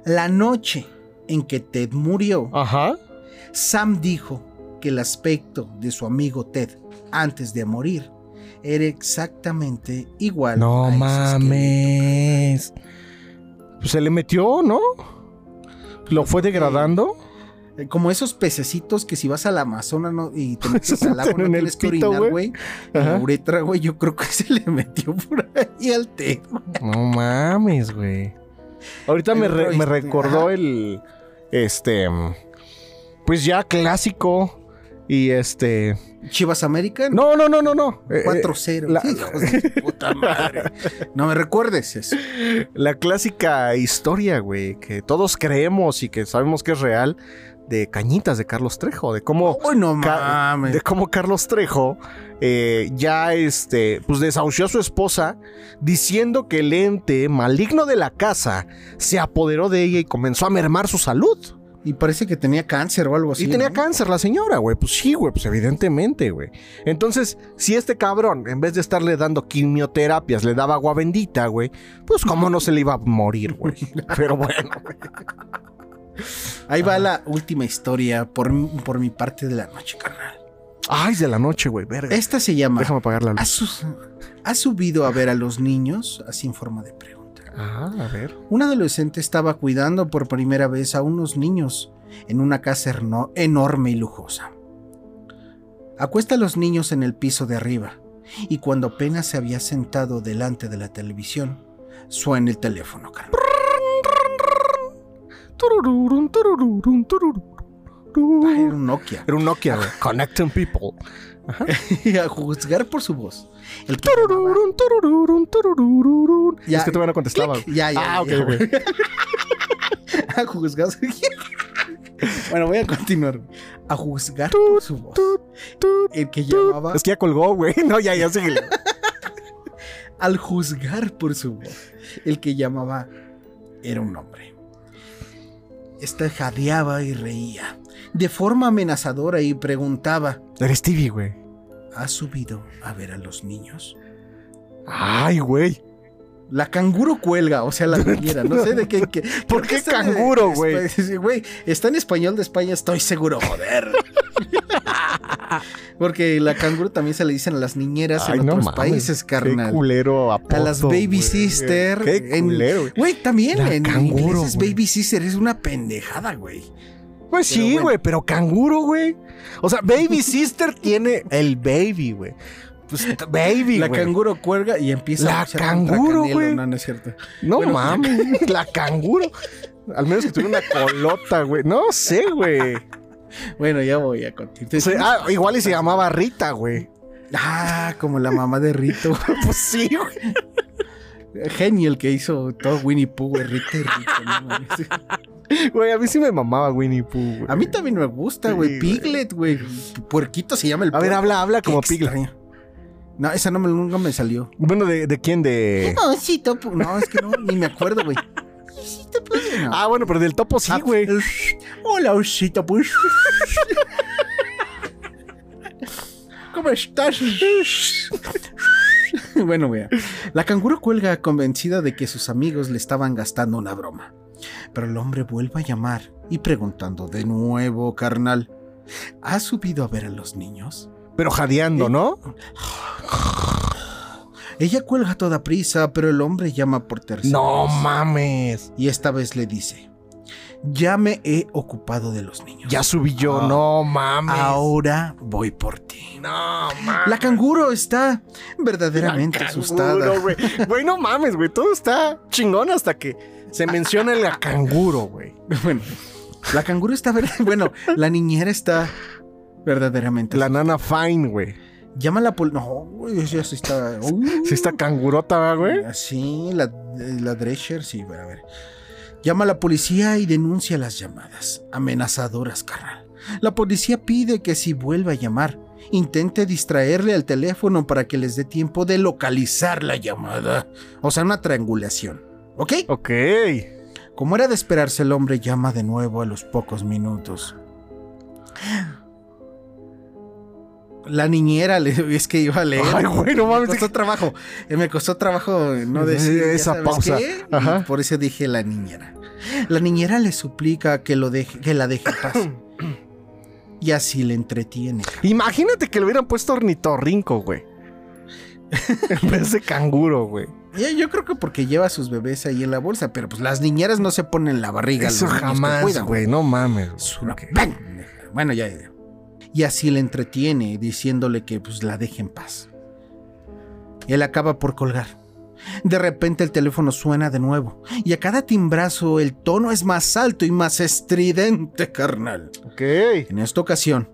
La noche en que Ted murió, Ajá. Sam dijo que el aspecto de su amigo Ted antes de morir era exactamente igual. No a mames. Pues se le metió, ¿no? Lo fue degradando. Eh, Como esos pececitos que si vas al Amazonas ¿no? y te [laughs] metes al agua no tienes que orinar, güey. la uretra, güey, yo creo que [laughs] se le metió por ahí al Ted. No mames, güey. Ahorita me, re- me Royce, recordó ajá. el. Este. Pues ya clásico. Y este. Chivas American. No, no, no, no, no. Eh, eh, 4-0. la- Hijos de su puta madre. No me recuerdes eso. [laughs] La clásica historia, güey, que todos creemos y que sabemos que es real, de Cañitas de Carlos Trejo, de cómo, no mames. de cómo Carlos Trejo eh, ya este, pues desahució a su esposa diciendo que el ente maligno de la casa se apoderó de ella y comenzó a mermar su salud. Y parece que tenía cáncer o algo así. y tenía ¿no? cáncer la señora, güey. Pues sí, güey, pues evidentemente, güey. Entonces, si este cabrón, en vez de estarle dando quimioterapias, le daba agua bendita, güey, pues cómo no se le iba a morir, güey. [laughs] Pero bueno, güey. Ahí va la última historia por, mi- por mi parte de la noche, carnal. Ay, de la noche, güey, verga. Esta se llama Déjame apagar la luz. ¿Has, su- has subido a ver a los niños? Así en forma de pregunta. Ah, a ver. Un adolescente estaba cuidando por primera vez a unos niños en una casa enorme y lujosa. Acuesta a los niños en el piso de arriba y cuando apenas se había sentado delante de la televisión, suena el teléfono, carnal. Turururun, turururun, turururun. Ah, Era un Nokia. Era un Nokia, güey. [laughs] Connecting people. [laughs] a juzgar por su voz. El que llamaba- Turururun, turururun, turururun. Ya, es que todavía no contestaba. Ya, ya. Ah, ok, ya, ok. [laughs] a juzgar. bueno, voy a continuar. A juzgar por su voz. El que llamaba. Es que ya colgó, güey. No, ya, ya síguele. Al juzgar por su voz. El que llamaba era un hombre. Este jadeaba y reía. De forma amenazadora y preguntaba: Eres Stevie, güey. ¿Has subido a ver a los niños? Ay, güey. La canguro cuelga, o sea, la niñera. No sé de qué. qué- [laughs] ¿Por qué canguro, güey? [laughs] Güey, está en español de España, estoy seguro, joder. [laughs] Porque la canguro también se le dicen a las niñeras Ay, en no otros mames. países, Qué carnal. culero A las baby sister. Qué culero, güey. Güey, también La en canguro, inglés es baby sister, es una pendejada, güey. Pues Pero sí, bueno. güey, pero canguro, güey. O sea, Baby [laughs] Sister tiene el baby, güey. Pues baby, La canguro cuelga y empieza La a contra canguro, güey. No, no es cierto. No Bueno. mames, [laughs] la canguro. Al menos que tuviera una colota, güey. No sé, güey. Bueno, ya voy a continuar. Ah, igual y se llamaba Rita, güey. Ah, como la mamá de Rito. [laughs] Pues sí, güey. Genio el que hizo todo Winnie Pooh, güey. Rito y Rito. no. Güey, a mí sí me mamaba Winnie Pooh, güey. A mí también me gusta, güey. Sí. Piglet, güey. Puerquito se llama el A ver, habla, habla como Piglet. No, esa no me, nunca me salió. Bueno, ¿de, de quién? De. No, sí, topo. No, es que no, ni me acuerdo, güey. No. Ah, bueno, pero del topo sí, Ah, güey. [laughs] Hola, osito, pues. [laughs] ¿Cómo estás? [laughs] bueno, vea. La canguro cuelga convencida de que sus amigos le estaban gastando una broma. Pero el hombre vuelve a llamar y preguntando de nuevo, carnal, ¿has subido a ver a los niños? Pero jadeando, ¿no? Ella cuelga a toda prisa, pero el hombre llama por tercera No vez. mames. Y esta vez le dice, ya me he ocupado de los niños. Ya subí yo, Ah. no mames. Ahora voy por ti. No mames. La canguro está verdaderamente La asustada. canguro, güey. Güey, no mames, güey. Todo está chingón hasta que se menciona el canguro, güey. [laughs] Bueno, la canguro está ver- [laughs] bueno, la niñera está verdaderamente. La nana fine, güey. Llama a la policía. No, güey, ya está. Uh, Sí está cangurota, ¿verdad, güey. Así, la, la Drescher, sí, bueno, a ver. Llama a la policía y denuncia las llamadas amenazadoras, carnal. La policía pide que si vuelve a llamar, intente distraerle al teléfono para que les dé tiempo de localizar la llamada. O sea, una triangulación. ¿Ok? Ok. Como era de esperarse, el hombre llama de nuevo a los pocos minutos. La niñera le, [laughs] es que iba a leer. Ay, güey, no Me mames. costó trabajo. eh, Me costó trabajo no decir Esa pausa. Ajá. Por eso dije la niñera. La niñera le suplica que lo deje, que la deje en paz. [coughs] y así le entretiene. Imagínate que le hubieran puesto ornitorrinco, güey. en vez de canguro, güey. Yo creo que porque lleva a sus bebés ahí en la bolsa, pero pues las niñeras no se ponen en la barriga. Eso jamás, güey. No mames. Es una. Bueno, ya, ya. Y así le entretiene, diciéndole que pues la deje en paz. Él acaba por colgar. De repente el teléfono suena de nuevo. Y a cada timbrazo el tono es más alto y más estridente, carnal. Ok. En esta ocasión,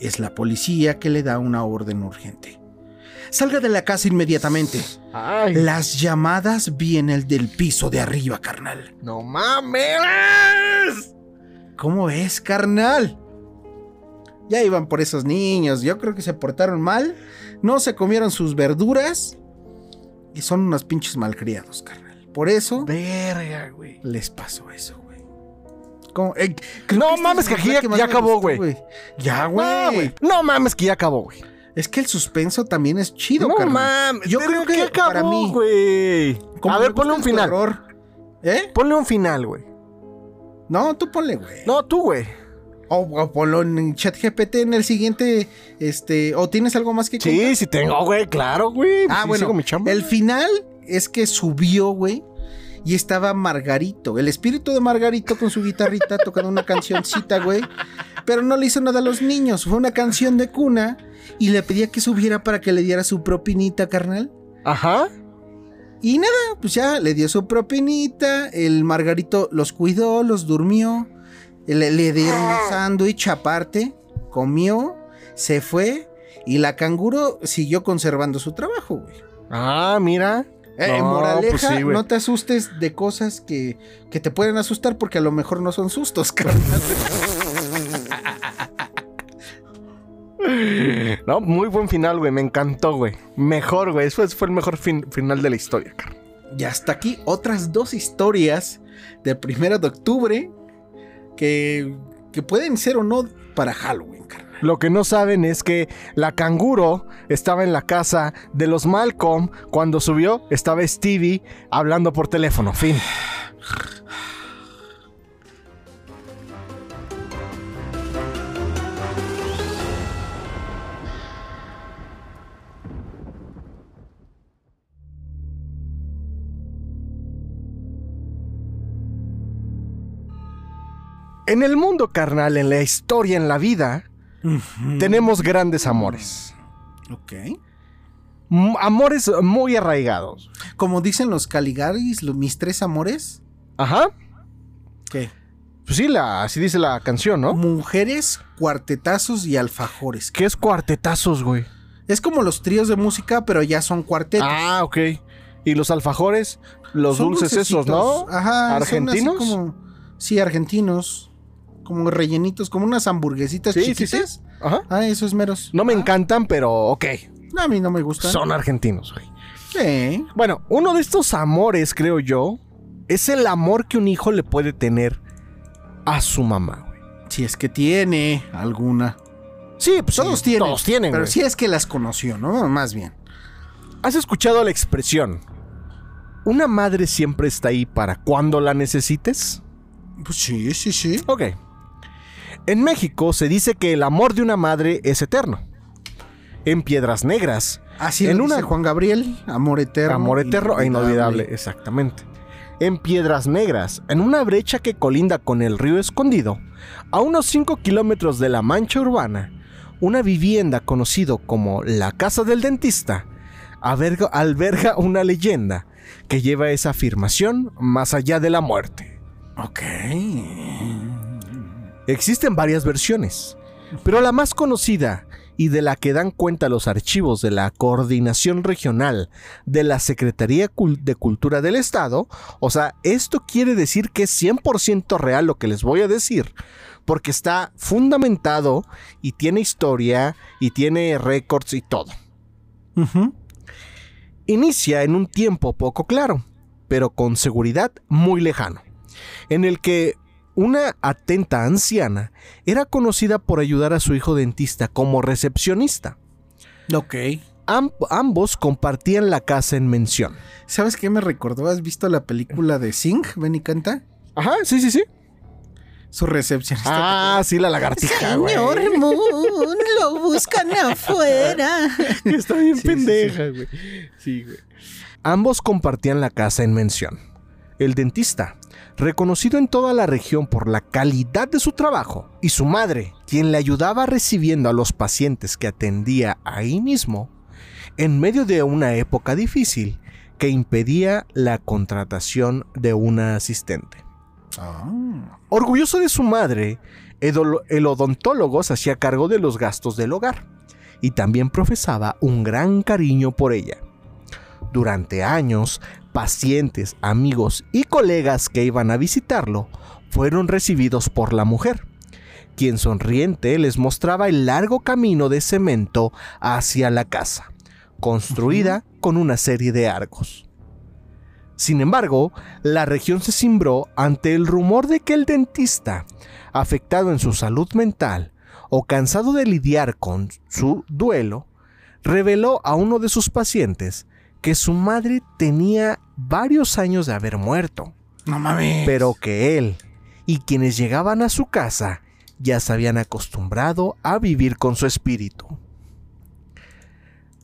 es la policía que le da una orden urgente. Salga de la casa inmediatamente. Ay. Las llamadas vienen del piso de arriba, carnal. No mames. ¿Cómo es, carnal? Ya iban por esos niños. Yo creo que se portaron mal. No se comieron sus verduras. Y son unos pinches malcriados, carnal. Por eso Verga, güey. les pasó eso, güey. Eh, No esta es mames, que aquí ya- acabó, güey. Ya, güey. No mames, que ya acabó, güey. es que el suspenso también es chido, No carnal. mames. Yo creo que acabó, para mí- güey. A ver, ponle un final. ¿Eh? Ponle un final, güey. No, tú ponle, güey. No, tú, güey. O, o ponlo en ChatGPT en el siguiente. Este. ¿O tienes algo más que contar? Sí, sí tengo, güey. Claro, güey. Ah, Sí, bueno, sigo mi chamba. el final es que subió, güey, y estaba Margarito, el espíritu de Margarito con su guitarrita [laughs] tocando una cancioncita, güey, pero no le hizo nada a los niños, fue una canción de cuna y le pedía que subiera para que le diera su propinita, carnal. Ajá. Y nada, pues ya le dio su propinita, el Margarito los cuidó, los durmió, le, le dieron un sándwich aparte, comió, se fue y la canguro siguió conservando su trabajo, güey. Ah, mira. Eh, No, moraleja, pues sí, güey. no te asustes de cosas que, que te pueden asustar porque a lo mejor no son sustos, [laughs] carnal. No, muy buen final, güey. Me encantó, güey. Mejor, güey. Eso fue el mejor fin- final de la historia, cara. Y hasta aquí otras dos historias de primero de octubre que, que pueden ser o no para Halloween, carnal. Lo que no saben es que la canguro estaba en la casa de los Malcolm. Cuando subió, estaba Stevie hablando por teléfono. Fin. [sighs] En el mundo carnal, en la historia, en la vida, tenemos grandes amores. Ok. M- amores muy arraigados. Como dicen los Caligaris, los, mis tres amores. Ajá. ¿Qué? Pues sí, la, así dice la canción, ¿no? Mujeres, cuartetazos y alfajores. ¿Qué es cuartetazos, güey? Es como los tríos de música, pero ya son cuartetos. Ah, ok. ¿Y los alfajores? Los Son dulces esos, ¿no? Ajá. ¿Argentinos? como- sí, argentinos. Como rellenitos, como unas hamburguesitas Sí, sí, chiquitas. sí. Ajá. Ah, esos meros. No me Ah, encantan, pero ok. A mí no me gustan. Son argentinos, güey. Sí. Bueno, uno de estos amores, creo yo, es el amor que un hijo le puede tener a su mamá, güey. Si es que tiene alguna. Sí, pues Todos sí, tienen. Todos tienen, Pero güey. sí es que las conoció, ¿no? Más bien. ¿Has escuchado la expresión? ¿Una madre siempre está ahí para cuando la necesites? Pues sí, sí, sí. Ok. En México se dice que el amor de una madre es eterno. En Piedras Negras, Así En una- una Juan Gabriel, amor eterno. amor eterno e inolvidable, exactamente. En Piedras Negras, en una brecha que colinda con el río Escondido, a unos 5 kilómetros de la mancha urbana, una vivienda conocido como la Casa del Dentista alberga, alberga una leyenda que lleva esa afirmación más allá de la muerte. Ok. Existen varias versiones, pero la más conocida y de la que dan cuenta los archivos de la Coordinación Regional de la Secretaría de Cultura del Estado, o sea, esto quiere decir que es 100% real lo que les voy a decir, porque está fundamentado y tiene historia y tiene récords y todo. Inicia en un tiempo poco claro, pero con seguridad muy lejano, en el que una atenta anciana era conocida por ayudar a su hijo dentista como recepcionista. Ok. Am- ambos compartían la casa en mención. ¿Sabes qué me recordó? ¿Has visto la película de Sing? Ven y canta. Ajá, sí, sí, sí. Su recepcionista. Ah, sí, la lagartija, güey. [laughs] Moon, lo buscan afuera. Está bien Sí, pendeja, güey. Sí, güey. Ambos compartían la casa en mención. El dentista, reconocido en toda la región por la calidad de su trabajo, y su madre, quien le ayudaba recibiendo a los pacientes que atendía ahí mismo, en medio de una época difícil que impedía la contratación de una asistente. Ah. Orgulloso de su madre, el odontólogo se hacía cargo de los gastos del hogar y también profesaba un gran cariño por ella. Durante años, pacientes, amigos y colegas que iban a visitarlo fueron recibidos por la mujer, quien sonriente les mostraba el largo camino de cemento hacia la casa, construida con una serie de arcos. Sin embargo, la región se cimbró ante el rumor de que el dentista, afectado en su salud mental o cansado de lidiar con su duelo, reveló a uno de sus pacientes que su madre tenía varios años de haber muerto, No mames. pero que él y quienes llegaban a su casa ya se habían acostumbrado a vivir con su espíritu.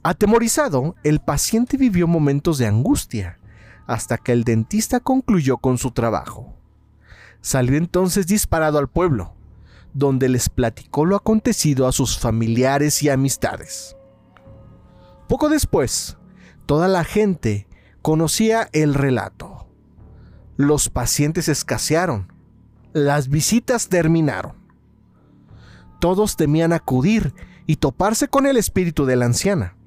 Atemorizado, el paciente vivió momentos de angustia hasta que el dentista concluyó con su trabajo. Salió entonces disparado al pueblo, donde les platicó lo acontecido a sus familiares y amistades. Poco después, toda la gente conocía el relato. Los pacientes escasearon. Las visitas terminaron. Todos temían acudir y toparse con el espíritu de la anciana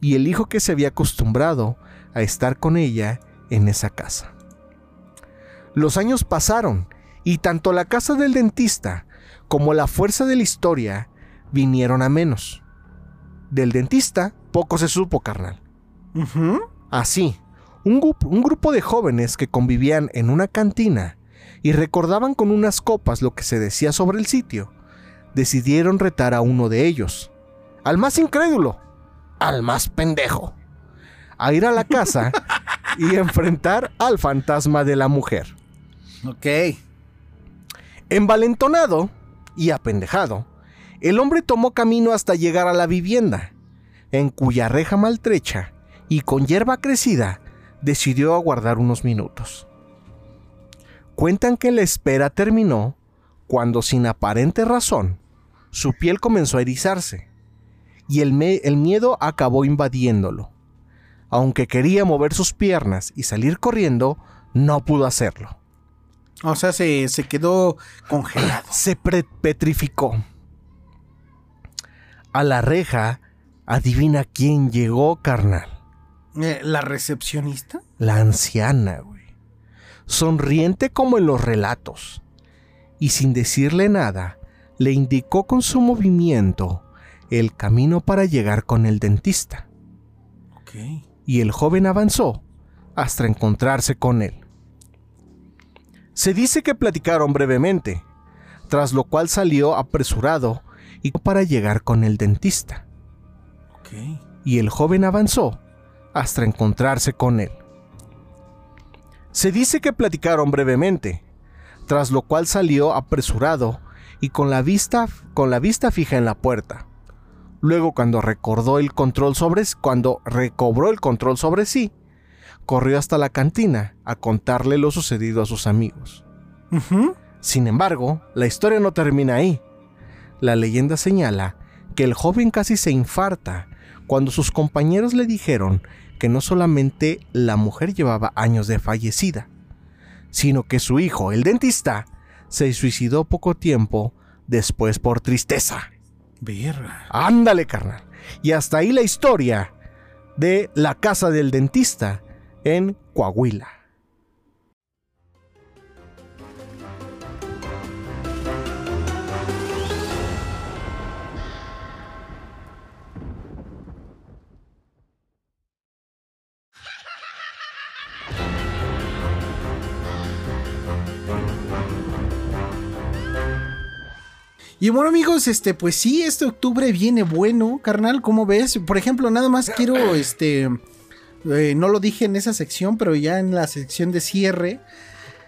y el hijo que se había acostumbrado a estar con ella en esa casa. Los años pasaron y tanto la casa del dentista como la fuerza de la historia vinieron a menos. Del dentista poco se supo, carnal. Así, un, un grupo de jóvenes que convivían en una cantina y recordaban con unas copas lo que se decía sobre el sitio, decidieron retar a uno de ellos, al más incrédulo, al más pendejo, a ir a la casa [laughs] y enfrentar al fantasma de la mujer. Ok. Envalentonado y apendejado, el hombre tomó camino hasta llegar a la vivienda, en cuya reja maltrecha y con hierba crecida decidió aguardar unos minutos. Cuentan que la espera terminó cuando sin aparente razón su piel comenzó a erizarse y el, miedo acabó invadiéndolo. Aunque quería mover sus piernas y salir corriendo, no pudo hacerlo. O sea, se, se quedó congelado. se petrificó. A la reja, adivina quién llegó, carnal. Eh, ¿La recepcionista? La anciana, güey. Sonriente como en los relatos. Y sin decirle nada, le indicó con su movimiento el camino para llegar con el dentista. Ok. y el joven avanzó hasta encontrarse con él. Se dice que platicaron brevemente, tras lo cual salió apresurado y para llegar con el dentista. Ok. Y el joven avanzó hasta encontrarse con él. Se dice que platicaron brevemente, tras lo cual salió apresurado y con la vista, con la vista fija en la puerta. Luego, cuando recordó el control sobre cuando recobró el control sobre sí, corrió hasta la cantina a contarle lo sucedido a sus amigos. Sin embargo, la historia no termina ahí. La leyenda señala que el joven casi se infarta cuando sus compañeros le dijeron que no solamente la mujer llevaba años de fallecida, sino que su hijo, el dentista, se suicidó poco tiempo después por tristeza. Verga. Ándale, carnal. Y hasta ahí la historia de la casa del dentista en Coahuila. Y bueno amigos, este, pues sí, este octubre viene bueno, carnal, ¿cómo ves? Por ejemplo, nada más quiero, [clears throat] este, eh, no lo dije en esa sección, pero ya en la sección de cierre,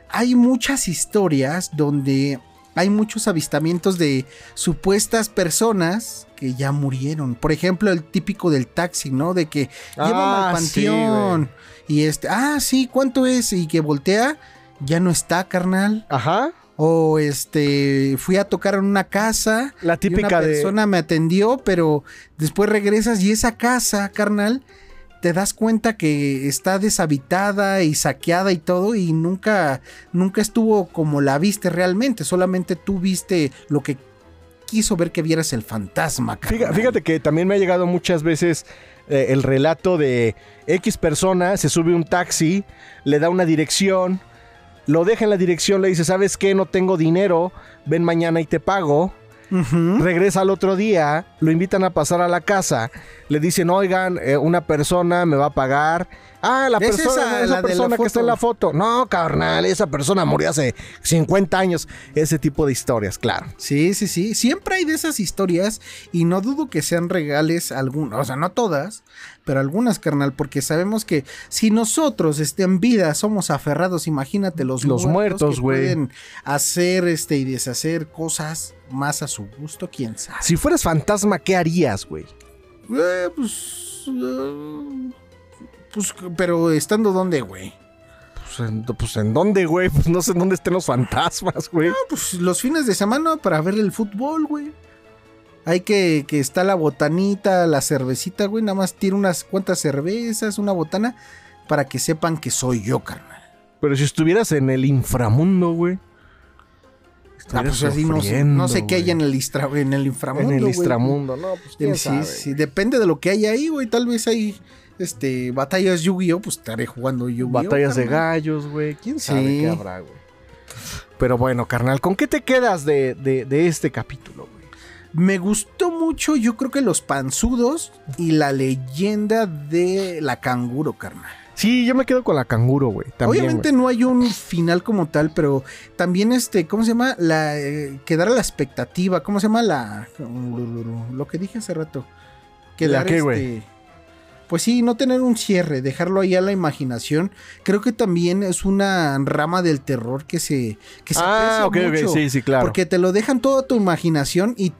hay muchas historias donde hay muchos avistamientos de supuestas personas que ya murieron. Por ejemplo, el típico del taxi, ¿no? De que llevan Ah, al sí, panteón y este, ah, sí, ¿cuánto es? Y que voltea, ya no está, carnal. Ajá. O este, fui a tocar en una casa. La y típica una de- persona me atendió, pero después regresas y esa casa, carnal, te das cuenta que está deshabitada y saqueada y todo y nunca, nunca estuvo como la viste realmente. Solamente tú viste lo que quiso ver que vieras el fantasma, Fíjate, carnal. fíjate que también me ha llegado muchas veces eh, el relato de X persona, se sube un taxi, le da una dirección, lo deja en la dirección, le dice, ¿sabes qué? No tengo dinero, ven mañana y te pago. Regresa al otro día, lo invitan a pasar a la casa, le dicen, oigan, eh, una persona me va a pagar. Ah, la Es persona, esa, esa la persona que está en la foto. No, carnal, esa persona murió hace 50 años. Ese tipo de historias, claro. Sí, sí, sí. Siempre hay de esas historias y no dudo que sean regales algunas, o sea, no todas, pero algunas, carnal, porque sabemos que si nosotros este, en vida somos aferrados, imagínate los, Los muertos, que güey. pueden hacer este y deshacer cosas más a su gusto, quién sabe. Si fueras fantasma, ¿qué harías, güey? Eh, pues, eh, pues, pero estando donde, güey. Pues en, pues, ¿en dónde, güey? Pues no sé en dónde estén los fantasmas, güey. Ah, pues los fines de semana para ver el fútbol, güey. Hay que, que está la botanita, la cervecita, güey. Nada más tiro unas cuantas cervezas, una botana, para que sepan que soy yo, carnal. Pero si estuvieras en el inframundo, güey. Ah, pues así no, sé, sufriendo, no sé qué hay en el, istra- en el inframundo. En el güey. inframundo, no, pues quién Sí, sabe. sí, depende de lo que hay ahí, güey. Tal vez hay este, batallas Yu-Gi-Oh! Pues estaré jugando Yu-Gi-Oh! Batallas de gallos, güey. ¿Quién sabe Sí. qué habrá, güey? Pero bueno, carnal, ¿con qué te quedas de, de- de este capítulo, güey? Me gustó mucho, yo creo que los panzudos y la leyenda de la canguro, carnal. Sí, yo me quedo con la canguro, güey. Obviamente güey. no hay un final como tal, pero también este, ¿cómo se llama? La eh, quedar a la expectativa, ¿cómo se llama? La lo que dije hace rato. Quedar qué, güey? este pues sí, no tener un cierre, dejarlo ahí a la imaginación. Creo que también es una rama del terror que se que se Ah, mucho, sí, sí, claro. Porque te lo dejan toda tu imaginación y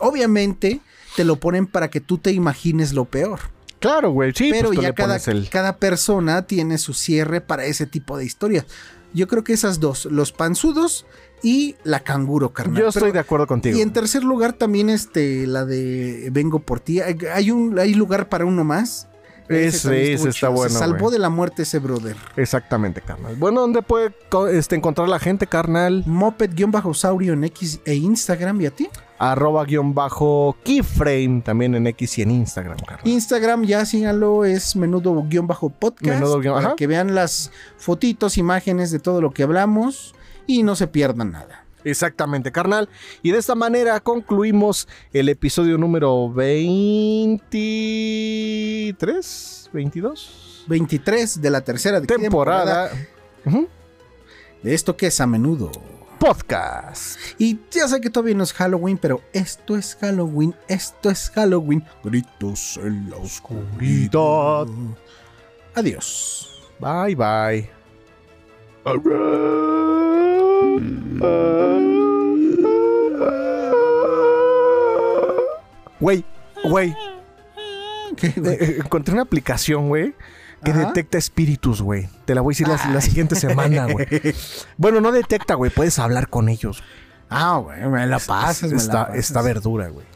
obviamente te lo ponen para que tú te imagines lo peor. Claro, güey, sí, Pero pues tú ya cada, pones el... cada persona tiene su cierre para ese tipo de historias. Yo creo que esas dos, los panzudos y la canguro, carnal. Yo estoy Pero- de acuerdo contigo. Y en tercer lugar también este, la de Vengo por ti. Hay, un, hay lugar para uno más. Ese- ese está bueno, Se salvó de la muerte ese brother. Exactamente, carnal. Bueno, ¿dónde puede este, encontrar la gente, carnal? Moped-saurio en X e Instagram. ¿Y a ti? Arroba guion bajo keyframe también en X y en Instagram, carnal. Instagram, ya síganlo, es menudo-podcast. Menudo guión- para ajá. que vean las fotitos, imágenes de todo lo que hablamos y no se pierdan nada. Exactamente, carnal. Y de esta manera concluimos el episodio número 23, 22 23 de la tercera temporada. Ujú. de esto que es a menudo. Podcast. Y ya sé que todavía no es Halloween, pero esto es Halloween, esto es Halloween. Gritos en la oscuridad. Adiós. Bye bye. Güey, güey. [laughs] Eh, eh, encontré una aplicación, güey, que Ajá. detecta espíritus, güey. Te la voy a decir la, la siguiente semana, güey. [laughs] Bueno, no detecta, güey. Puedes hablar con ellos. Ah, güey, me la pasas, me la está, pasas. está verdura, güey.